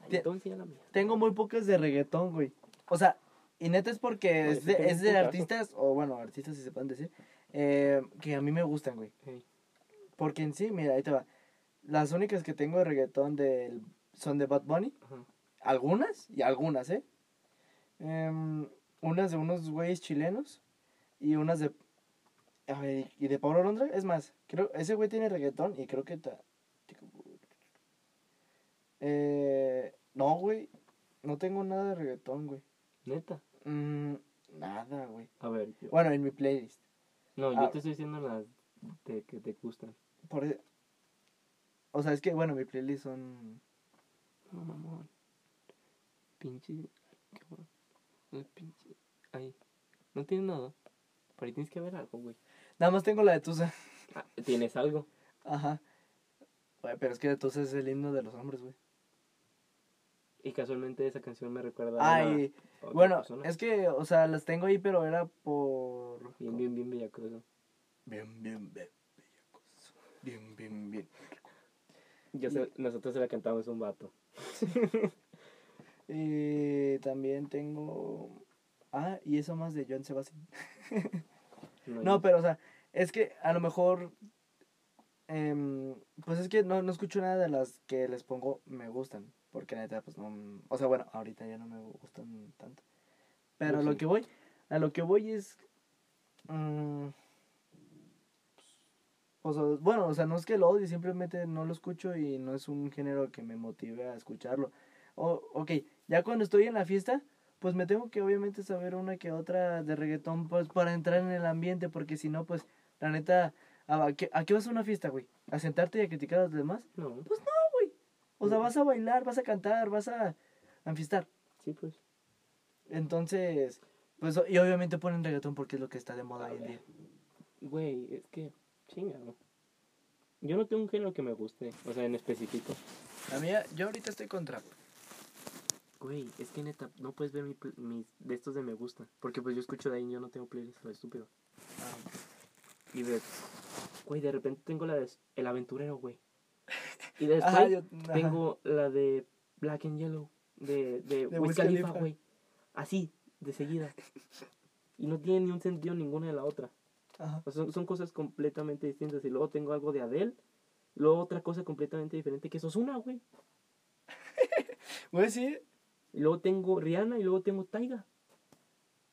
Ay,
Te-
Entonces ya la mía.
Tengo muy pocas de reggaetón, güey. O sea, y neta es porque es de, es de artistas, o bueno, artistas si se pueden decir, eh, que a mí me gustan, güey.
Hey.
Porque en sí, mira, ahí te va. Las únicas que tengo de reggaetón del, son de Bad Bunny.
Ajá.
Algunas y algunas, ¿eh? Em, unas de unos güeyes chilenos y unas de... A ver, y de Pablo Londra, es más, creo, ese güey tiene reggaetón y creo que... ta- Eh, no, güey, no tengo nada de reggaetón, güey.
Neta.
Mm, nada, güey.
A ver, yo.
Bueno, en mi playlist.
No, yo
ah.
te estoy diciendo las de que te gustan.
Por, e- o sea, es que, bueno, mi playlist son...
No, mamón. Pinche. cabrón. El pinche. Ahí. No tienes nada. Pero ahí tienes que ver algo, güey.
Nada más tengo la de Tusa.
Ah, ¿Tienes algo?
Ajá. Güey, pero es que Tusa es el himno de los hombres, güey.
Y casualmente esa canción me recuerda a
Ay,
a otra
bueno,
persona.
es que, o sea, las tengo ahí, pero era por...
Bien, bien, bien bellacoso.
Bien, bien, bien. bellacoso. Bien, bien, bien.
Yo sé- nosotros se la cantamos un vato.
Y [laughs] también tengo... Ah, y eso más de Joan Sebastián. [laughs] No, pero, o sea, es que a lo mejor... em, pues es que no, no escucho nada de las que les pongo me gustan. Porque neta, pues no... O sea, bueno, ahorita ya no me gustan tanto. Pero lo que voy... A lo que voy es... mm, o sea, bueno, o sea, no es que lo odie, simplemente no lo escucho y no es un género que me motive a escucharlo. O, ok, ya cuando estoy en la fiesta, pues me tengo que obviamente saber una que otra de reggaetón, pues para entrar en el ambiente, porque si no, pues, la neta, ¿a qué, a qué vas a una fiesta, güey? ¿A sentarte y a criticar a los demás?
No,
O sea, vas a bailar, vas a cantar, vas a, a enfiestar.
sí, pues.
Entonces, pues, y obviamente ponen reggaetón porque es lo que está de moda hoy en día.
Güey, es que, chingado. Yo no tengo un género que me guste, o sea, en específico.
A mí, yo ahorita estoy con trap.
Güey, es que neta, no puedes ver mi, mis de estos de me gusta. Porque pues yo escucho de ahí y yo no tengo playlist, lo estúpido.
Ah,
Y de, güey, de repente tengo la de El Aventurero, güey. Y [laughs] después
Ajá, yo- ajá.
tengo la de Black and Yellow, de, de,
De
Wiz Khalifa. güey. Así, de seguida. Y no tiene ni un sentido ninguna de la otra.
Ajá.
O sea, son, son cosas completamente distintas. Y luego tengo algo de Adele. Luego otra cosa completamente diferente que es una, güey. [laughs]
Güey, sí,
Y luego tengo Rihanna y luego tengo Taiga.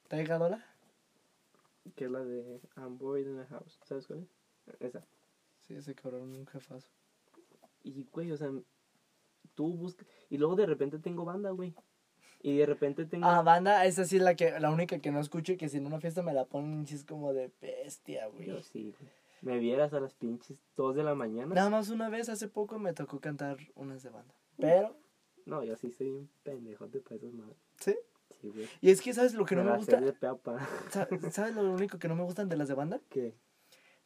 Taiga Dola.
Que es la de I'm Bored in the House. ¿Sabes cuál es? Esa.
Sí, ese cabrón, un jefazo.
Y, güey, o sea, tú buscas. Y luego de repente tengo banda, güey. Y de repente tengo.
Ah, banda, esa sí es la que la única que no escucho y que si en una fiesta me la ponen es como de bestia, güey.
Yo sí, güey. Me vieras a las pinches 2 de la mañana.
Nada más una vez hace poco me tocó cantar unas de banda. Pero,
No, yo sí soy un pendejote para esas madres.
¿sí?
Sí, güey.
Y es que, ¿sabes lo que no me gusta?
de [laughs]
¿Sabes lo único que no me gustan de las de banda?
¿Qué?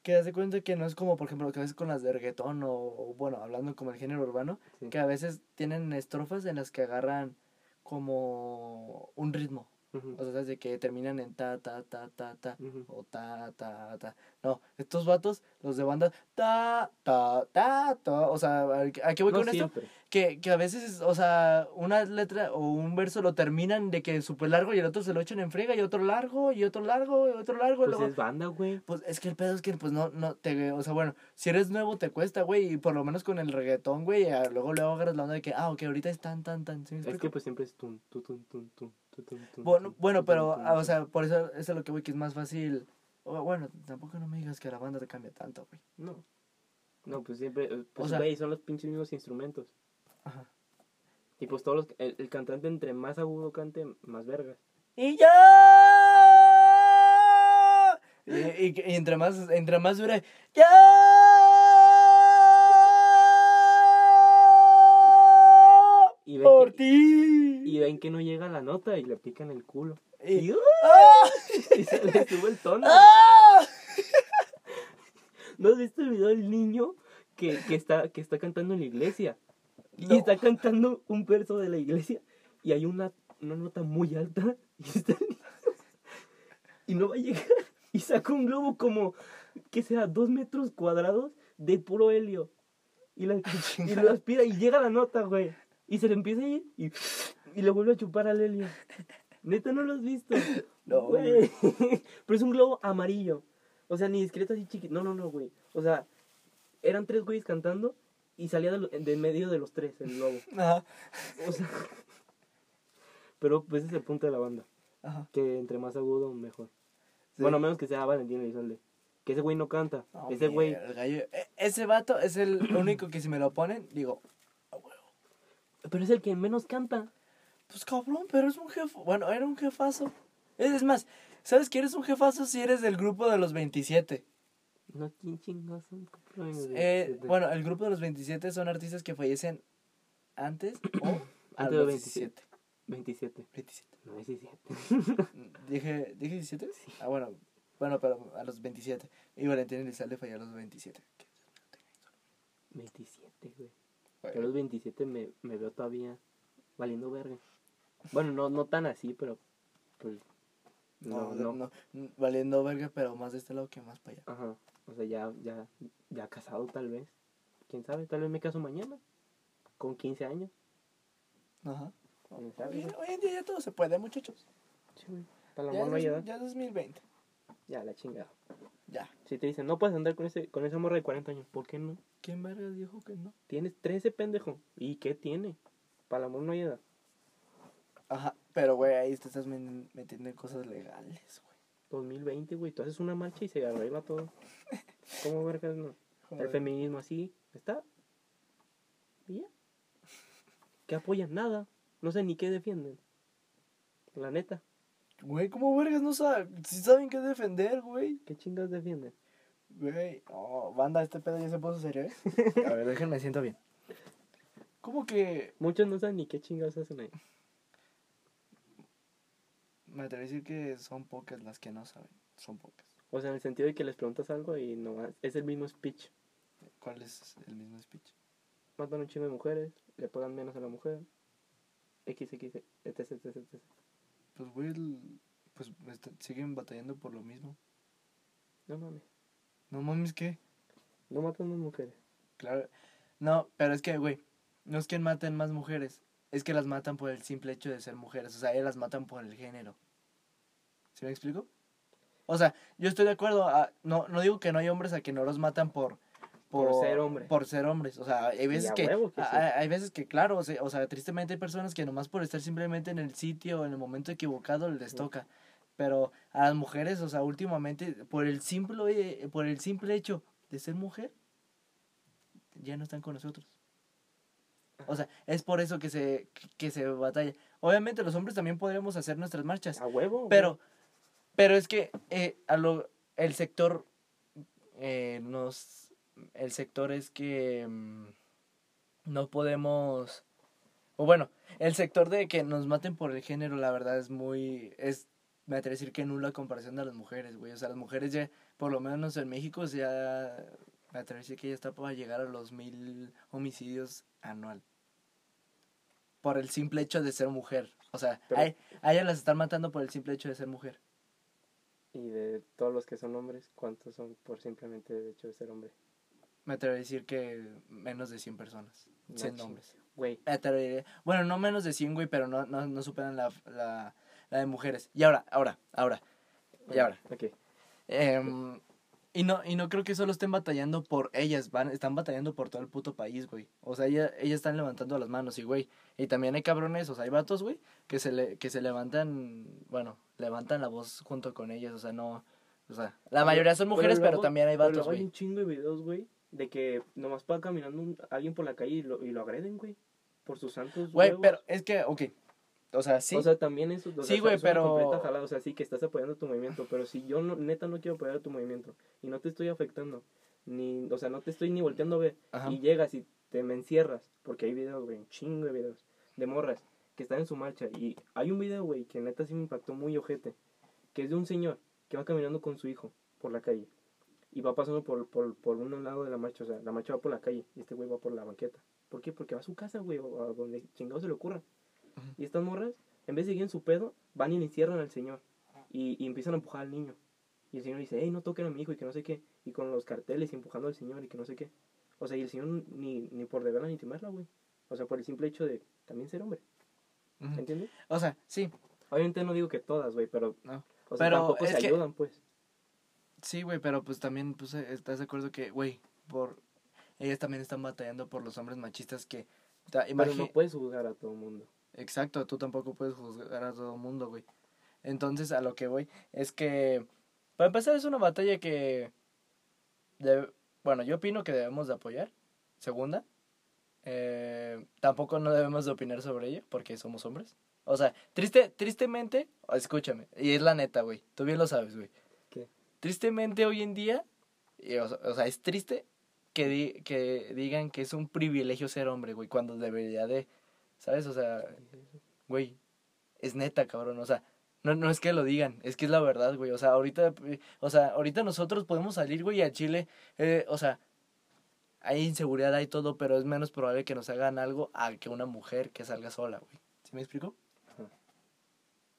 Que das de cuenta que no es como, por ejemplo, que a veces con las de reggaetón o, o, bueno, hablando como el género urbano,
Sí.
que a veces tienen estrofas en las que agarran como un ritmo. O sea, de que terminan en ta, ta, ta, ta, ta. O ta, ta, ta. No, estos vatos, los de bandas, ta, ta, ta, ta, o sea, ¿a qué voy
no
con
siempre. esto?
Que, que a veces, o sea, una letra o un verso lo terminan de que súper largo y el otro se lo echan en frega y otro largo y otro largo y otro largo.
Pues
luego,
es banda, güey.
Pues es que el pedo es que, pues no, no, te, o sea, bueno, si eres nuevo te cuesta, güey, y por lo menos con el reggaetón, güey, luego luego agarras la onda de que, ah, ok, ahorita es tan, tan, tan. ¿sí
es que pues siempre es tun, tun, tun, tun, tun, tun,
Bueno, bueno pero, ah, o sea, por eso, eso es lo que, güey, que es más fácil o, bueno, tampoco no me digas que la banda te cambia tanto, güey.
No. No, pues siempre, eh, pues
O sea-
güey, son los pinches mismos instrumentos.
Ajá.
Y pues todos los, el, el cantante entre más agudo cante, más vergas.
¡Y ya! Y, y, y entre más, entre más dure, ¡ya!
Y ven,
Por
que,
ti.
y ven que no llega la nota y le pican el culo.
Y- ¡Ah!
y se le sube el tono.
¡Ah!
¿No has visto el video del niño que, que, está, que está cantando en la iglesia?
No.
Y está cantando un verso de la iglesia y hay una, una nota muy alta y, está no va a llegar. Y saca un globo como, que sea, dos metros cuadrados de puro helio. Y, la, y lo aspira y llega la nota, güey. Y se le empieza a ir y, y le vuelve a chupar al helio. Neta, no lo has visto. [laughs]
No,
güey. [laughs] Pero es un globo amarillo. O sea, ni discreto así chiquito. No, no, no, güey. O sea, eran tres güeyes cantando y salía de, lo- de medio de los tres el globo. [laughs]
Ajá.
O sea. Pero pues ese es el punto de la banda.
Ajá.
Que entre más agudo, mejor.
Sí.
Bueno, menos que sea Valentín Elizalde. Que ese güey no canta.
No,
ese güey.
e- ese vato es el único que si me lo ponen, digo, "A huevo".
Pero es el que menos canta.
Pues cabrón, pero es un jefe. Bueno, era un jefazo. Es más, ¿sabes que eres un jefazo si eres del grupo de los 27?
No, ¿quién chingados son
Eh, bueno, el grupo de los 27 son artistas que fallecen antes o [clears throat]
Antes de
los
27. 27.
27.
No, 17. [laughs]
Dije, ¿dije 17? Ah, bueno, bueno, pero a los 27. Y Valentín Elizalde falló a los 27.
27, güey. Yo a los 27 me, me veo todavía valiendo verga. Bueno, no, no tan así, pero pues
No,
no,
no,
no.
no, valiendo verga, pero más de este lado que más para allá.
Ajá. O sea, ya, ya, ya casado tal vez. ¿Quién sabe? Tal vez me caso mañana. Con 15 años.
Ajá.
¿Quién sabe?
Hoy, hoy en día ya todo se puede, muchachos.
Sí, güey. Para la
Ya, ya es 2020.
Ya, la chingada.
Ya.
Si te dicen, no puedes andar con, ese, con esa morra de 40 años, ¿por qué no?
¿Quién vergas dijo que no?
Tienes 13, pendejo. ¿Y qué tiene? Para el amor no hay edad.
Ajá, pero güey, ahí te estás metiendo en cosas legales, güey.
2020, güey. Tú haces una marcha y se arregla todo. ¿Cómo vergas no? El feminismo así está. ¿Y ya? ¿Qué apoyan? Nada. No sé ni qué defienden. La neta.
Güey, ¿cómo vergas no saben? Si saben qué defender, güey.
¿Qué chingas defienden?
Güey, no, banda, este pedo ya se puso serio, ¿eh? [laughs] A ver, déjenme siento bien. ¿Cómo que
Muchos no saben ni qué chingas hacen ahí.
me atrevo a decir que son pocas las que no saben. Son pocas.
O sea, en el sentido de que les preguntas algo y no es el mismo speech.
¿Cuál es el mismo speech?
Matan un chingo de mujeres, le pagan menos a la mujer. X, X, etc, etc, etc.
Pues, güey, pues este, siguen batallando por lo mismo.
No mames.
No mames, ¿qué?
No matan más mujeres.
Claro. No, pero es que, güey, no es que maten más mujeres. Es que las matan por el simple hecho de ser mujeres. O sea, ellas las matan por el género. ¿Sí me explico? O sea, yo estoy de acuerdo. a- no, no digo que no hay hombres a que no los matan por...
Por ser hombres.
Por ser hombres. O sea, hay veces que...
sí.
hay, hay veces que, claro, o sea, o sea, tristemente hay personas que nomás por estar simplemente en el sitio, en el momento equivocado, les toca. Pero a las mujeres, o sea, últimamente, por el simple, eh, por el simple hecho de ser mujer, ya no están con nosotros. O sea, es por eso que se, que se batalla. Obviamente los hombres también podríamos hacer nuestras marchas,
A huevo. güey.
pero, pero es que eh, a lo, el sector eh, nos, el sector es que mm, no podemos, o bueno, el sector de que nos maten por el género, la verdad es muy, es, me atrevo a decir que nula comparación de las mujeres, güey. O sea, las mujeres ya, por lo menos en México, ya, me atrevo a decir que ya está para llegar a los mil homicidios anual. Por el simple hecho de ser mujer. O sea,
Pero-
a, a ellas las están matando por el simple hecho de ser mujer.
Y de todos los que son hombres, ¿cuántos son por simplemente el hecho de ser hombre?
Me atrevo a decir que menos de 100 personas.
No
100
chingues.
hombres.
Güey,
atrevería- Bueno, no menos de 100, güey, pero no, no, no superan la, la, la de mujeres. Y ahora, ahora, ahora. Y ahora.
Ok.
Em, y no, y no creo que solo estén batallando por ellas, van, están batallando por todo el puto país, güey. O sea, ella- ellas están levantando las manos y, güey. Y también hay cabrones, o sea, hay vatos, güey, que se le, que se levantan, bueno, levantan la voz junto con ellas, o sea, no, o sea, la mayoría son mujeres, pero,
luego-
también hay vatos,
luego hay
güey.
un chingo de videos, güey, de que nomás va caminando un- alguien por la calle y lo, y lo agreden, güey. Por sus santos
Güey, pero es que, ok, o sea, sí,
O sea, también eso. o sea,
Sí, güey, pero-
completa jalada, o sea, sí que estás apoyando tu movimiento, pero si yo no, neta no quiero apoyar tu movimiento y no te estoy afectando, ni, o sea, no te estoy ni volteando a ver,
Ajá.
y llegas y te me encierras, porque hay videos, güey, un chingo de videos, de morras que están en su marcha, y hay un video, güey, que neta sí me impactó muy ojete, que es de un señor que va caminando con su hijo por la calle, y va pasando por, por, por un lado de la marcha, o sea, la marcha va por la calle, y este güey va por la banqueta. ¿Por qué? Porque va a su casa, güey, o a donde chingado se le ocurra. Y estas morras, en vez de seguir en su pedo, van y le encierran al señor. Y, y empiezan a empujar al niño. Y el señor dice, hey, no toquen a mi hijo y que no sé qué. Y con los carteles y empujando al señor y que no sé qué. O sea, y el señor ni, ni por deberla ni temerla, güey. O sea, por el simple hecho de también ser hombre.
Ujú.
¿Entiendes?
o sea, sí,
Obviamente no digo que todas, güey, pero...
No.
O sea,
Pero
tampoco
es
se
que-
ayudan, pues.
sí, güey, pero pues también, pues, estás de acuerdo que, güey, por, ellas también están batallando por los hombres machistas que,
Pero no puedes juzgar a todo el mundo.
Exacto, tú tampoco puedes juzgar a todo el mundo, güey. Entonces, a lo que voy es que, para empezar, es una batalla que, bueno, yo opino que debemos de apoyar. Segunda, eh, tampoco no debemos de opinar sobre ella porque somos hombres. O sea, triste, tristemente, escúchame, y es la neta, güey, tú bien lo sabes, güey.
¿Qué?
Tristemente hoy en día, y, o, o sea, es triste que, di- que digan que es un privilegio ser hombre, güey, cuando debería de, ¿sabes? O sea, güey, es neta, cabrón, o sea, no, no es que lo digan, es que es la verdad, güey, o sea, ahorita, eh, o sea, ahorita nosotros podemos salir, güey, a Chile, eh, o sea, hay inseguridad, hay todo, pero es menos probable que nos hagan algo a que una mujer que salga sola, güey, ¿sí me explico?
Ajá.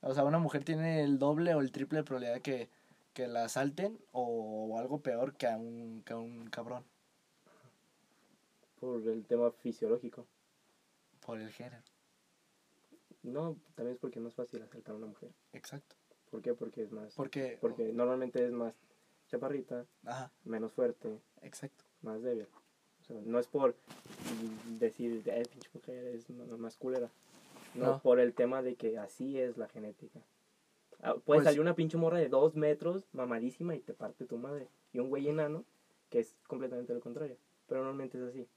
O sea, una mujer tiene el doble o el triple de probabilidad que, que la asalten o, algo peor que a un, que a un cabrón,
Por el tema fisiológico.
Por el género,
No, también es porque no es fácil asaltar a una mujer.
exacto,
¿Por qué? Porque es más...
porque,
Porque normalmente es más chaparrita,
ajá,
menos fuerte,
exacto.
más débil. O sea, no es por decir, eh, pinche mujer es más culera. No,
No.
por el tema de que así es la genética. Ah, Puede
Pues-
salir una pinche morra de dos metros, mamadísima, y te parte tu madre. Y un güey enano, que es completamente lo contrario. Pero normalmente es así.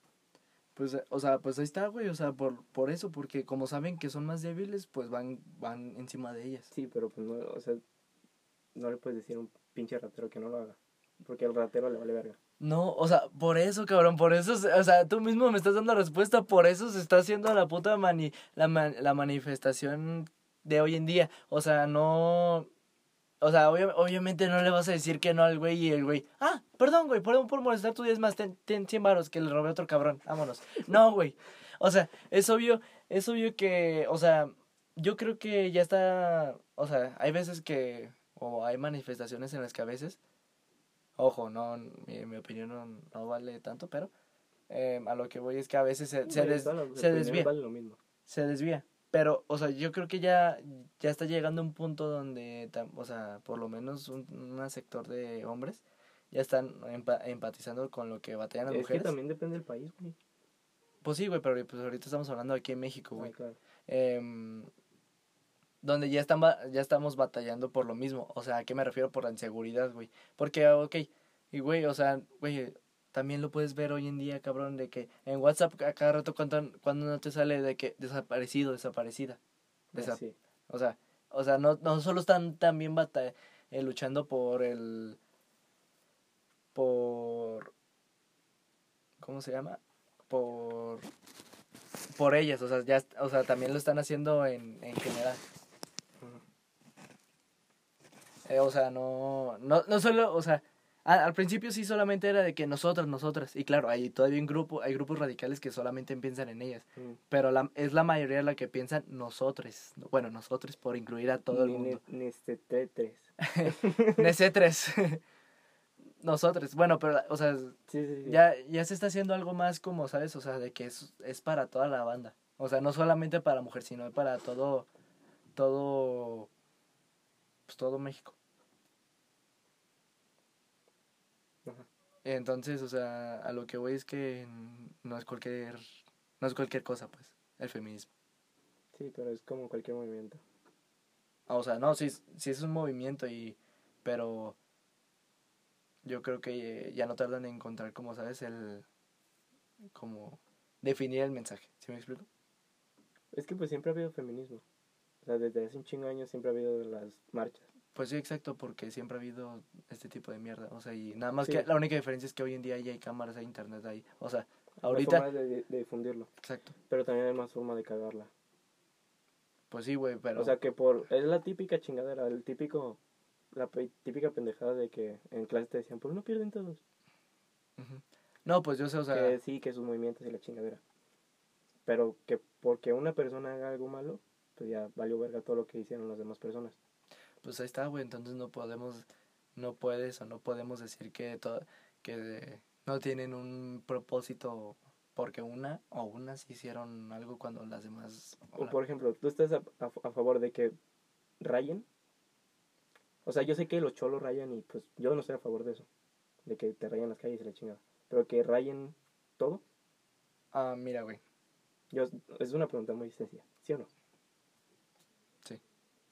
Pues, o sea, pues ahí está, güey, o sea, por, por eso, porque como saben que son más débiles, pues van, van encima de ellas.
Sí, pero pues no, o sea, no le puedes decir a un pinche ratero que no lo haga. Porque al ratero le vale verga.
No, o sea, por eso, cabrón, por eso, o sea, tú mismo me estás dando respuesta, por eso se está haciendo la puta mani, la, la manifestación de hoy en día. O sea, no... O sea, obvia- obviamente no le vas a decir que no al güey y el güey, ah, perdón, güey, perdón por molestar tu día, es más, ten, ten 100 varos que le robé a otro cabrón, vámonos. No, güey. O sea, es obvio, es obvio que, o sea, yo creo que ya está, o sea, hay veces que, o hay manifestaciones en las que a veces, ojo, no, mi, mi opinión no, no vale tanto, pero eh, a lo que voy es que a veces se, se, des- se desvía
lo mismo.
se desvía. Pero, o sea, yo creo que ya, ya está llegando un punto donde, o sea, por lo menos un, un sector de hombres ya están empa- empatizando con lo que batallan las
Es que
mujeres.
también depende del país, güey.
Pues sí, güey, pero pues ahorita estamos hablando aquí en México, güey.
Ah, claro.
Em, donde ya, están, ya estamos batallando por lo mismo. O sea, ¿a qué me refiero por la inseguridad, güey? Porque, ok, y güey, o sea, güey, también lo puedes ver hoy en día, cabrón, de que en WhatsApp a cada rato cuando, cuando no te sale de que desaparecido, desaparecida. Desa-
sí.
O sea, o sea, no, no solo están también bata eh, luchando por el por ¿cómo se llama? por por ellas, o sea, ya o sea, también lo están haciendo en, en general. Eh, o sea, no, no, no solo, o sea, a- al principio sí solamente era de que nosotras, nosotras, y claro, hay todavía un grupo, hay grupos radicales que solamente piensan en ellas,
Mm.
pero la, es la mayoría la que piensan nosotros, bueno, nosotros por incluir a todo el
Ni-
mundo.
Ni este Tetris. [laughs]
Nc3, [laughs] nosotros, bueno, pero, o sea,
Sí, sí, sí.
ya, ya se está haciendo algo más como, ¿sabes? O sea, de que es, es para toda la banda, o sea, no solamente para la mujer, sino para todo, todo, pues todo México.
Ajá.
Entonces, o sea, a lo que voy es que no es cualquier, no es cualquier cosa, pues, el feminismo.
Sí, pero es como cualquier movimiento.
O sea, no, sí, es- sí es un movimiento y, pero yo creo que ya no tardan en encontrar, como sabes, el, como definir el mensaje, ¿sí me explico?
Es que pues siempre ha habido feminismo. O sea, desde hace un chingo de años siempre ha habido las marchas.
Pues sí, exacto, porque siempre ha habido este tipo de mierda, o sea, y nada más
Sí.
que la única diferencia es que hoy en día ya hay cámaras, hay internet ahí, o sea,
Hay
ahorita,
formas de, difundirlo.
exacto,
Pero también hay más forma de cagarla.
pues sí, güey, pero...
O sea, que por... Es la típica chingadera, el típico... La típica pendejada de que en clase te decían, pues no pierden todos.
No, pues yo sé, o sea...
que sí, que sus movimientos y la chingadera. Pero que porque una persona haga algo malo, pues ya valió verga todo lo que hicieron las demás personas.
Pues ahí está, güey, entonces no podemos, no puedes o no podemos decir que to- que no tienen un propósito porque una o unas hicieron algo cuando las demás...
O por ejemplo, tú estás a, a- a favor de que rayen. O sea, yo sé que los cholos rayan y pues yo no estoy a favor de eso. De que te rayan las calles y la chingada. Pero que rayen todo.
Ah, mira, güey.
Yo, es una pregunta muy sencilla. ¿Sí o no?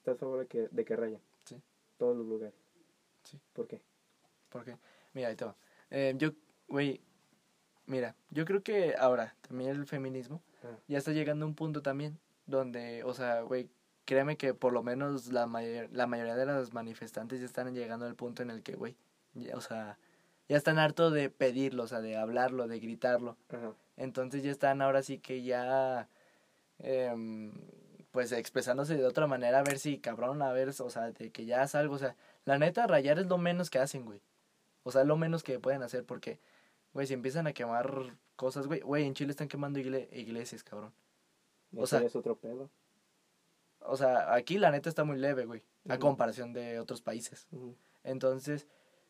Sí.
¿Estás a favor de que, de que rayen?
Sí.
Todos los lugares.
Sí.
¿Por qué?
Porque, mira, te va. Eh, yo, güey, mira, yo creo que ahora también el feminismo
Ah.
ya está llegando a un punto también donde, o sea, güey, créeme que por lo menos la, mayor, la mayoría de las manifestantes ya están llegando al punto en el que, güey, o sea, ya están harto de pedirlo, o sea, de hablarlo, de gritarlo.
Ajá.
Entonces ya están ahora sí que ya, em, pues expresándose de otra manera, a ver si, cabrón, a ver, o sea, de que ya haz algo, o sea, la neta, rayar es lo menos que hacen, güey. O sea, es lo menos que pueden hacer porque, güey, si empiezan a quemar cosas, güey, güey, en Chile están quemando igle- iglesias, cabrón. O sea-
es otro pedo.
O sea, aquí la neta está muy leve, güey, a comparación de otros países. Entonces,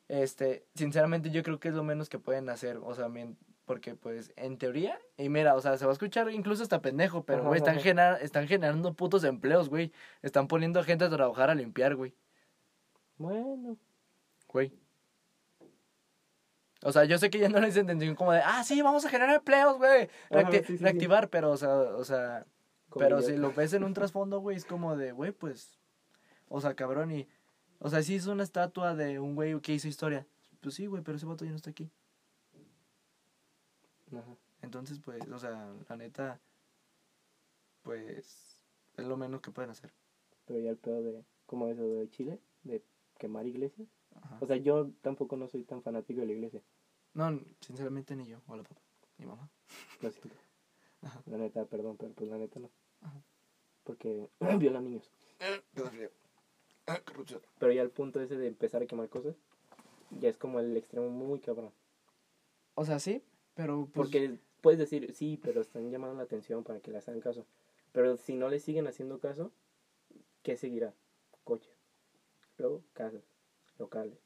este, sinceramente yo creo que es lo menos que pueden hacer, o sea, porque pues en teoría, y mira, o sea, se va a escuchar incluso hasta pendejo, pero güey, están, gener- están generando putos empleos, güey. Están poniendo a gente a trabajar a limpiar, güey.
Bueno.
Güey. O sea, yo sé que ya no les intención como de, ah, sí, vamos a generar empleos, güey.
Ajá,
Reacti-
sí, sí, sí.
reactivar, pero, o sea, o sea, pero si lo ves en un trasfondo, güey, es como de, güey, pues, o sea, cabrón, y, o sea, sí es una estatua de un güey que hizo historia. Pues sí, güey, pero ese vato ya no está aquí.
Ajá.
Entonces, pues, o sea, la neta, pues, es lo menos que pueden hacer.
Pero ya el pedo de, como eso de Chile, de quemar iglesias.
Ajá.
O sea, yo tampoco no soy tan fanático de la iglesia.
No, sinceramente ni yo. Hola, papá. Mi mamá.
Lo siento. [laughs]
Ajá.
La neta, perdón, pero pues la neta no.
Ajá.
porque [clears throat] violan niños. Pero ya el punto ese de empezar a quemar cosas, ya es como el extremo muy cabrón.
O sea, sí, pero pues,
Porque puedes decir, sí, pero están llamando la atención para que les hagan caso. Pero si no les siguen haciendo caso, ¿qué seguirá? Coches. Luego, casas, locales,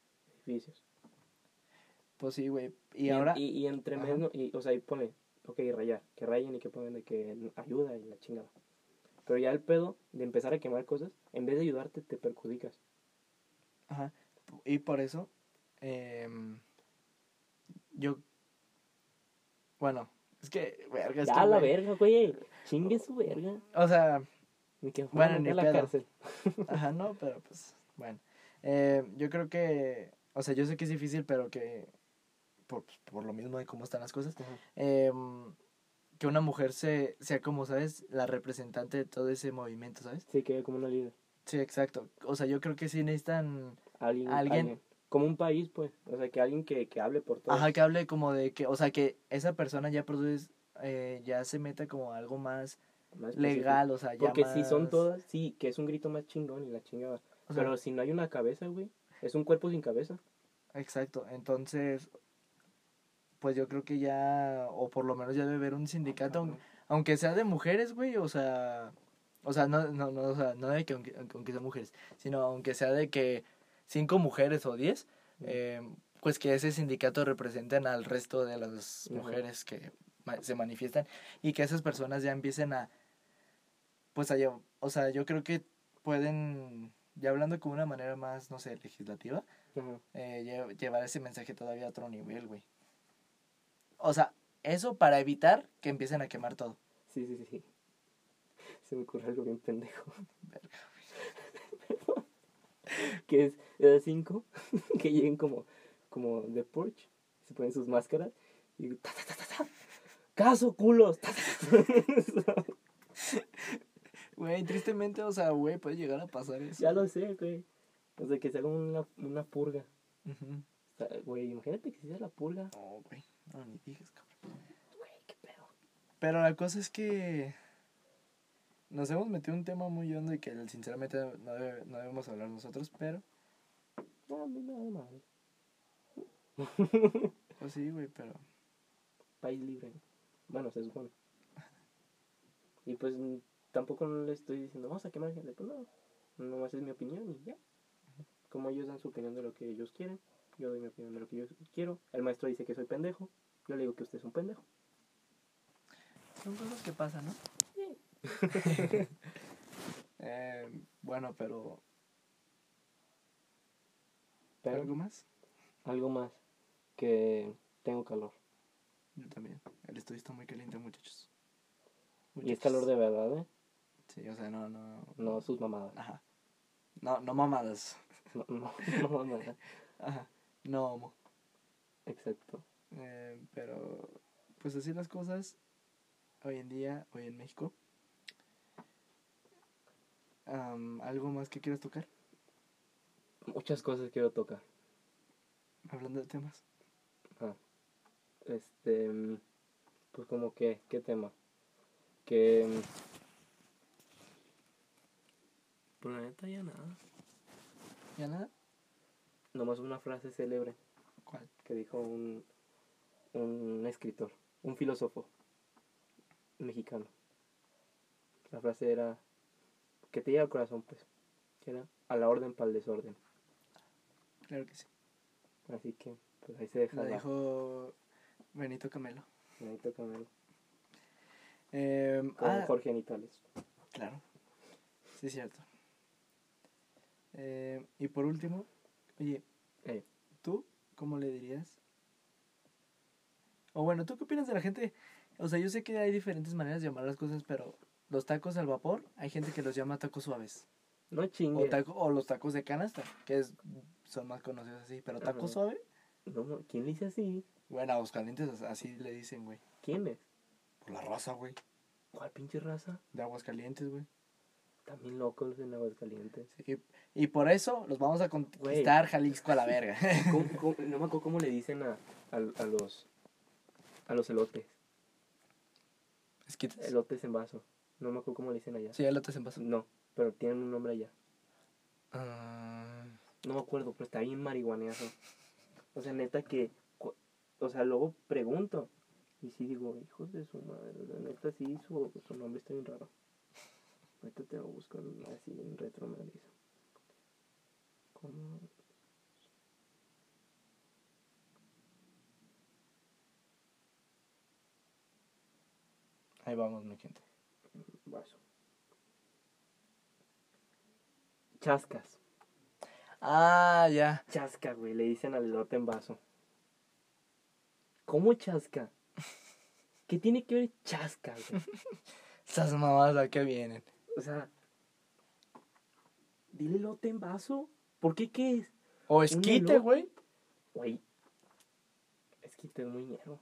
edificios.
pues sí, güey. Y,
Y,
ahora,
Y, y entre
Ajá.
medio, y, o sea, y pone, ok, rayar, que rayen y que pongan de que ayuda y la chingada. Pero ya el pedo de empezar a quemar cosas, en vez de ayudarte, te perjudicas.
ajá, y por eso, em, yo, bueno, es que, verga, es
ya,
que,
la
güey,
verga, güey. Chingue su verga.
O sea,
Ni que
Bueno, ni
a la
pedo.
cárcel. [laughs]
Ajá, no, pero pues, bueno. Eh, yo creo que, o sea, yo sé que es difícil, pero que, por, pues, por lo mismo de cómo están las cosas,
Ajá.
em, que una mujer se, sea como, ¿sabes? La representante de todo ese movimiento, ¿sabes?
Sí, que como una líder.
Sí, exacto. O sea, yo creo que sí necesitan,
Alguien,
Alguien-
alguien. Como un país, pues. O sea, que alguien que, que hable por todo.
ajá, que hable como de que, o sea, que esa persona ya produce, eh, ya se meta como algo más
más
legal, o sea, ya
Porque si son todas, sí, que es un grito más chingón y la chingada.
o sea,
Pero si no hay una cabeza, güey, es un cuerpo sin cabeza.
Exacto, entonces, pues yo creo que ya, o por lo menos ya debe haber un sindicato, aun- aunque sea de mujeres, güey, o sea, o sea, no, no, no, o sea, no de que aunque, aunque sean mujeres, sino aunque sea de que cinco mujeres o diez, eh, pues que ese sindicato representen al resto de las mujeres que ma- se manifiestan y que esas personas ya empiecen a, pues a, lle- o sea, yo creo que pueden, ya hablando como una manera más, no sé, legislativa, eh, lle- llevar ese mensaje todavía a otro nivel, güey. O sea, eso para evitar que empiecen a quemar todo.
Sí, sí, sí. Se me ocurre algo bien pendejo. [laughs] que es de cinco [laughs] que lleguen como, como de Porsche, se ponen sus máscaras y ta, ta, ta, ta, ta. caso culos. ta, ta, ta. [laughs]
Güey, tristemente, o sea, güey, puede llegar a pasar eso.
ya lo sé, güey. O sea, que se haga una, una purga. Sea, Güey, imagínate que se hiciera la purga.
No, güey, no, ni digas, cabrón.
Güey, qué pedo.
Pero la cosa es que nos hemos metido un tema muy hondo y que sinceramente no, debe- no debemos hablar nosotros, pero,
No, a mí me da madre. [laughs]
pues sí, güey, pero...
país libre. Bueno, se supone. Y pues mm, tampoco no le estoy diciendo, vamos a quemar gente. Pues no, nomás es mi opinión y ya. Como ellos dan su opinión de lo que ellos quieren, yo doy mi opinión de lo que yo quiero. El maestro dice que soy pendejo, yo le digo que usted es un pendejo.
Son cosas que pasan, ¿no? [laughs] Eh, bueno, pero...
Pero
¿Algo más?
algo más, que tengo calor.
Yo también. El estudio está muy caliente, muchachos.
Y es calor de verdad, ¿eh?
Sí, o sea, no, no...
No sus mamadas.
Ajá. No, no mamadas.
No, no, no mamadas. [laughs]
Ajá. No homo.
Exacto.
Eh, pero, pues así las cosas hoy en día, hoy en México. Am, ¿Algo más que quieras tocar?
Muchas cosas quiero tocar.
Hablando de temas.
Este, mm, pues como que, ¿qué tema? Que... mm, Pues la neta ya nada.
¿Ya nada?
Nomás una frase célebre
¿Cuál?
que dijo un, un escritor, un filósofo mexicano. La frase era, que te llega al corazón, pues, que era, a la orden para el desorden.
Claro que sí.
Así que, pues ahí se deja
Lo dijo Benito Camelo.
ahí toca verlo.
Eh,
Con
ah,
Jorge Anitales.
claro. Sí, es cierto. Eh, y por último, oye,
Eh,
¿tú cómo le dirías? O bueno, ¿tú qué opinas de la gente? O sea, yo sé que hay diferentes maneras de llamar las cosas, pero los tacos al vapor, hay gente que los llama tacos suaves.
no
O,
chingue.
taco, o los tacos de canasta, que es, son más conocidos así. Pero taco
Ajá.
suave,
No, ¿quién le dice así?
bueno, a los calientes así le dicen, güey.
¿Quién es?
Por la raza, güey.
¿Cuál pinche raza?
De aguas calientes, güey.
También locos en Aguascalientes.
Sí, y por eso los vamos a conquistar Jalisco a la verga. [laughs]
¿Cómo- [laughs] cómo- no me acuerdo cómo le dicen a, a, a los a los elotes.
Esquites.
Elotes en vaso. No me acuerdo cómo le dicen allá.
Sí, elotes en vaso.
No, pero tienen un nombre allá.
Ah,
No me acuerdo, pero está bien marihuaneazo. O sea, neta que... O sea, luego pregunto. Y sí digo, hijos de su madre. La neta sí, su, su nombre está bien raro. Ahorita te lo busco así en retro me avisa. ¿Cómo?
ahí vamos, mi gente.
Vaso. Chascas.
Ah, ya.
Chasca, güey. Le dicen al elote en vaso. ¿Cómo chasca? [laughs] ¿Qué tiene que ver chasca, güey? [laughs]
Esas mamadas a qué vienen.
O sea, dile elote en vaso. ¿Por qué qué es?
O esquite, güey.
Güey, esquite es muy ñero.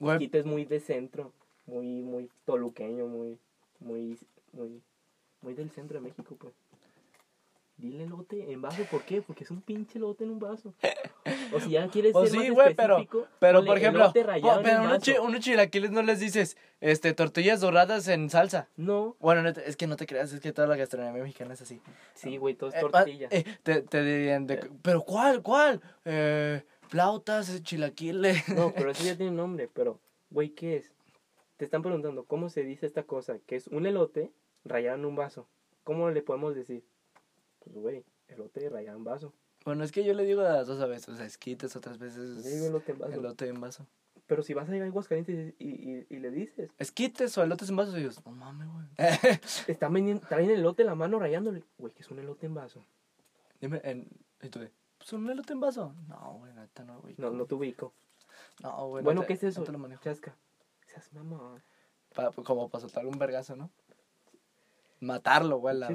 Esquite es muy de centro, muy, muy toluqueño, muy, muy, muy, muy del centro de México, pues. Dile elote en vaso, ¿por qué? Porque es un pinche elote en un vaso. O si ya quieres
O [laughs]
ser
sí,
más
pero-
específico,
Pero,
ponle
por ejemplo, oh,
en
pero
un
unos, chi- chilaquiles no les dices, este, tortillas doradas en salsa.
No,
Bueno, es que no te creas, es que toda la gastronomía mexicana es así.
sí, güey, todo es
Eh,
tortilla.
ah, eh, te, te dirían, de- pero ¿cuál, cuál? Eh, flautas, eh, chilaquiles.
No, [laughs] pero eso ya tiene nombre, pero, güey, ¿qué es? Te están preguntando, ¿cómo se dice esta cosa? Que es un elote rallado en un vaso. ¿Cómo le podemos decir? Pues, güey, elote rallado en vaso.
Bueno, es que yo le digo a las dos a veces, o sea, esquites, otras veces
digo elote en vaso.
elote en vaso.
Pero si vas a ir a Aguascalientes y, y, y le dices,
Esquites o elotes en vaso, y yo, no mames, güey. [laughs]
está vendiendo, traen el elote en la mano rayándole. Güey, que es un elote en vaso.
Dime, en, y tú pues un elote en vaso. No, güey, neta no, güey.
No, no te ubico.
No, güey. no
bueno,
te-
¿qué es eso?
No te lo manejo.
Chasca. Seas mamá.
Pa- como para soltar un vergazo, ¿no? Matarlo, güey, la.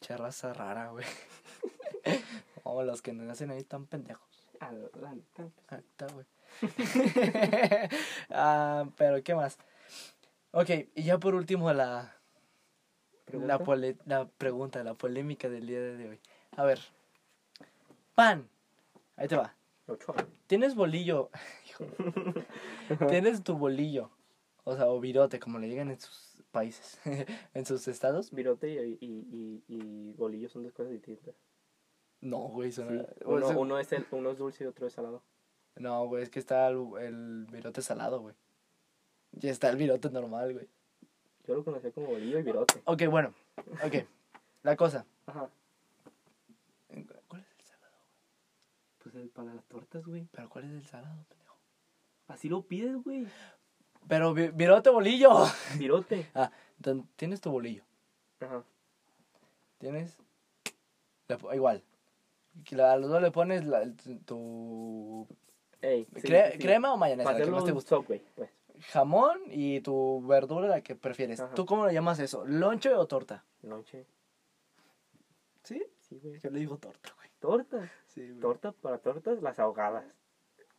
Che raza rara, güey. [laughs] oh, los que nacen ahí están pendejos.
A la- la neta, pues,
Ah, está, güey. [laughs] ah, pero, ¿qué más? Ok, y ya por último la,
¿pregunta?
la, pole- la pregunta, la polémica del día de hoy. A ver, pan. Ahí te va. Tienes bolillo. [laughs] [laughs] Tienes tu bolillo. O sea, o virote, como le digan en sus países, [laughs] en sus estados.
Virote y, y, y, y bolillo son dos cosas distintas.
No, güey,
Sí.
suena-
Uno,
o sea,
uno, es el, uno es dulce y otro es salado.
No, güey, es que está el, el virote salado, güey. Y está el virote normal, güey.
Yo lo conocía como bolillo y virote.
Ok, bueno. Ok. La cosa.
Ajá.
¿Cuál es el salado?
Pues el para las tortas, güey.
¿Pero cuál es el salado, pendejo?
Así lo pides, güey.
Pero vi- virote bolillo. [laughs]
Virote.
Ah, entonces, tienes tu bolillo.
Ajá.
Tienes. igual. La- A los dos le pones la- tu.
Ey, sí,
cre-
sí.
¿Crema o mayonesa? La que más te gusta.
Pues.
Jamón y tu verdura, la que prefieres.
Ajá.
¿Tú cómo le llamas eso? ¿Lonche o torta?
Noche.
¿Sí?
Sí, güey.
Yo le digo torta, güey.
Torta.
Sí, güey.
Torta para tortas, las ahogadas.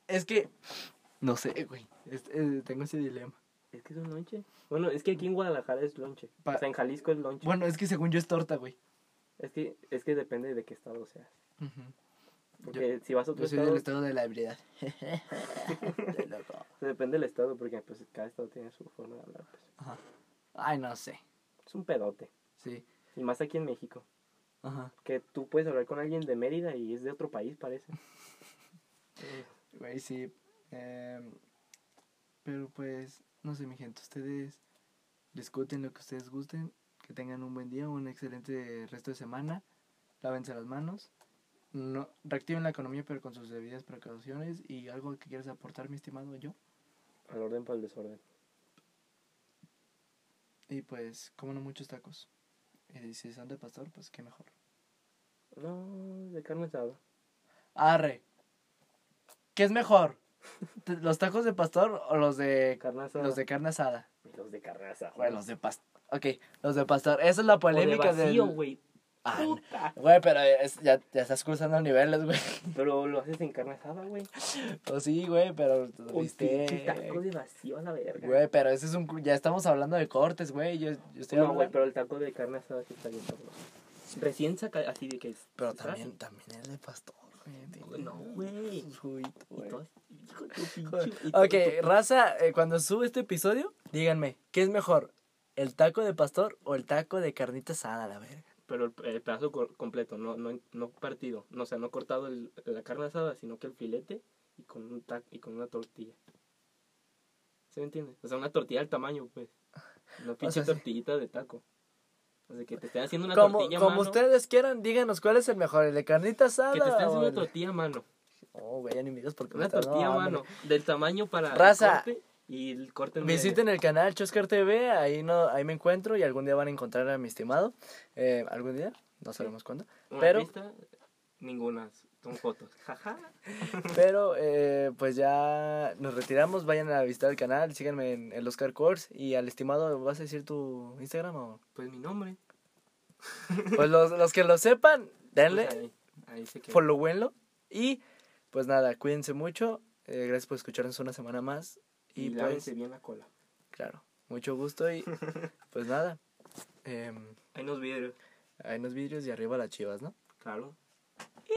Es que. No sé, güey. Es- eh, tengo ese dilema.
Es que es un lonche. Bueno, es que aquí en Guadalajara es lonche.
Pa-
o sea, en Jalisco es lonche.
Bueno, es que según yo es torta, güey.
Es que, es que depende de qué estado seas.
Ujú.
Porque si vas a otro
Yo soy
estado,
del estado de la ebriedad. [laughs] Loco.
depende del estado, porque pues cada estado tiene su forma de hablar. Pues.
Ajá. Ay, no sé.
Es un pedote.
Sí.
Y más aquí en México.
Ajá.
Que tú puedes hablar con alguien de Mérida y es de otro país, parece. [laughs]
Güey, sí. Em, pero pues, no sé, mi gente. Ustedes discuten lo que ustedes gusten. Que tengan un buen día, un excelente resto de semana. Lávense las manos. No, reactiven la economía, pero con sus debidas precauciones. Y algo que quieras aportar, mi estimado yo.
al orden para el desorden.
Y pues, como no muchos tacos. Y si son de pastor, pues qué mejor.
No, de carne asada.
Arre. ¿Qué es mejor? [laughs] ¿Los tacos de pastor o los de
Carne asada.
los de carne asada?
Los de carne asada.
Güey, los de pastor. Ok, los de pastor. Esa es la
O de
polémica
vacío, güey. Puta.
Güey, pero es- ya, ya estás cruzando niveles, güey.
Pero lo haces en carne asada, güey.
Pues sí, güey, pero
Un
viste.
pinche taco de vacío la verga.
Güey, pero ese es un. Ya estamos hablando de cortes, güey. Yo, yo estoy
no,
hablando.
güey, pero el taco de carne asada sí está bien sabroso. Recién saca así de que es.
Pero también, también es de pastor,
No, güey.
Ok, raza, eh, cuando sube este episodio, Díganme, ¿qué es mejor? ¿El taco de pastor o el taco de carnita asada, la verga?
Pero el, el pedazo co- completo, no, no, no partido. No, o sea, no cortado el- la carne asada, sino que el filete y con un tac y con una tortilla. ¿Se me entiende? O sea, una tortilla del tamaño, pues. Una pinche
sea, sí.
tortillita de taco. O sea, que te estén haciendo una
Como,
tortilla a
como
mano.
ustedes quieran, díganos cuál es el mejor, el de carnita asada
Que te estén haciendo
o
una tortilla a mano.
Oh, güey, ya ni me digas porque me
Una
dando
tortilla a mano. Del tamaño para
Raza,
el corte y el corte en medio.
Visiten el canal Choscar TV, ahí no, ahí me encuentro y algún día van a encontrar a mi estimado. Eh, ¿Algún día? No sabemos cuándo.
Una
pero-
pista, ninguna. Son fotos. [laughs] Jaja.
Pero eh, pues ya nos retiramos, vayan a visitar el canal, síganme en el Oscar Course y al estimado, ¿vas a decir tu Instagram o?
Pues mi nombre. [laughs]
Pues los, los que lo sepan, denle,
Pues ahí, ahí se
followenlo y pues nada, cuídense mucho, eh, gracias por escucharnos una semana más
Y,
y, pues,
bien la cola.
claro, mucho gusto y [laughs] pues nada, em,
Hay unos vidrios.
ahí nos vidrios y arriba las chivas, ¿no?
Claro.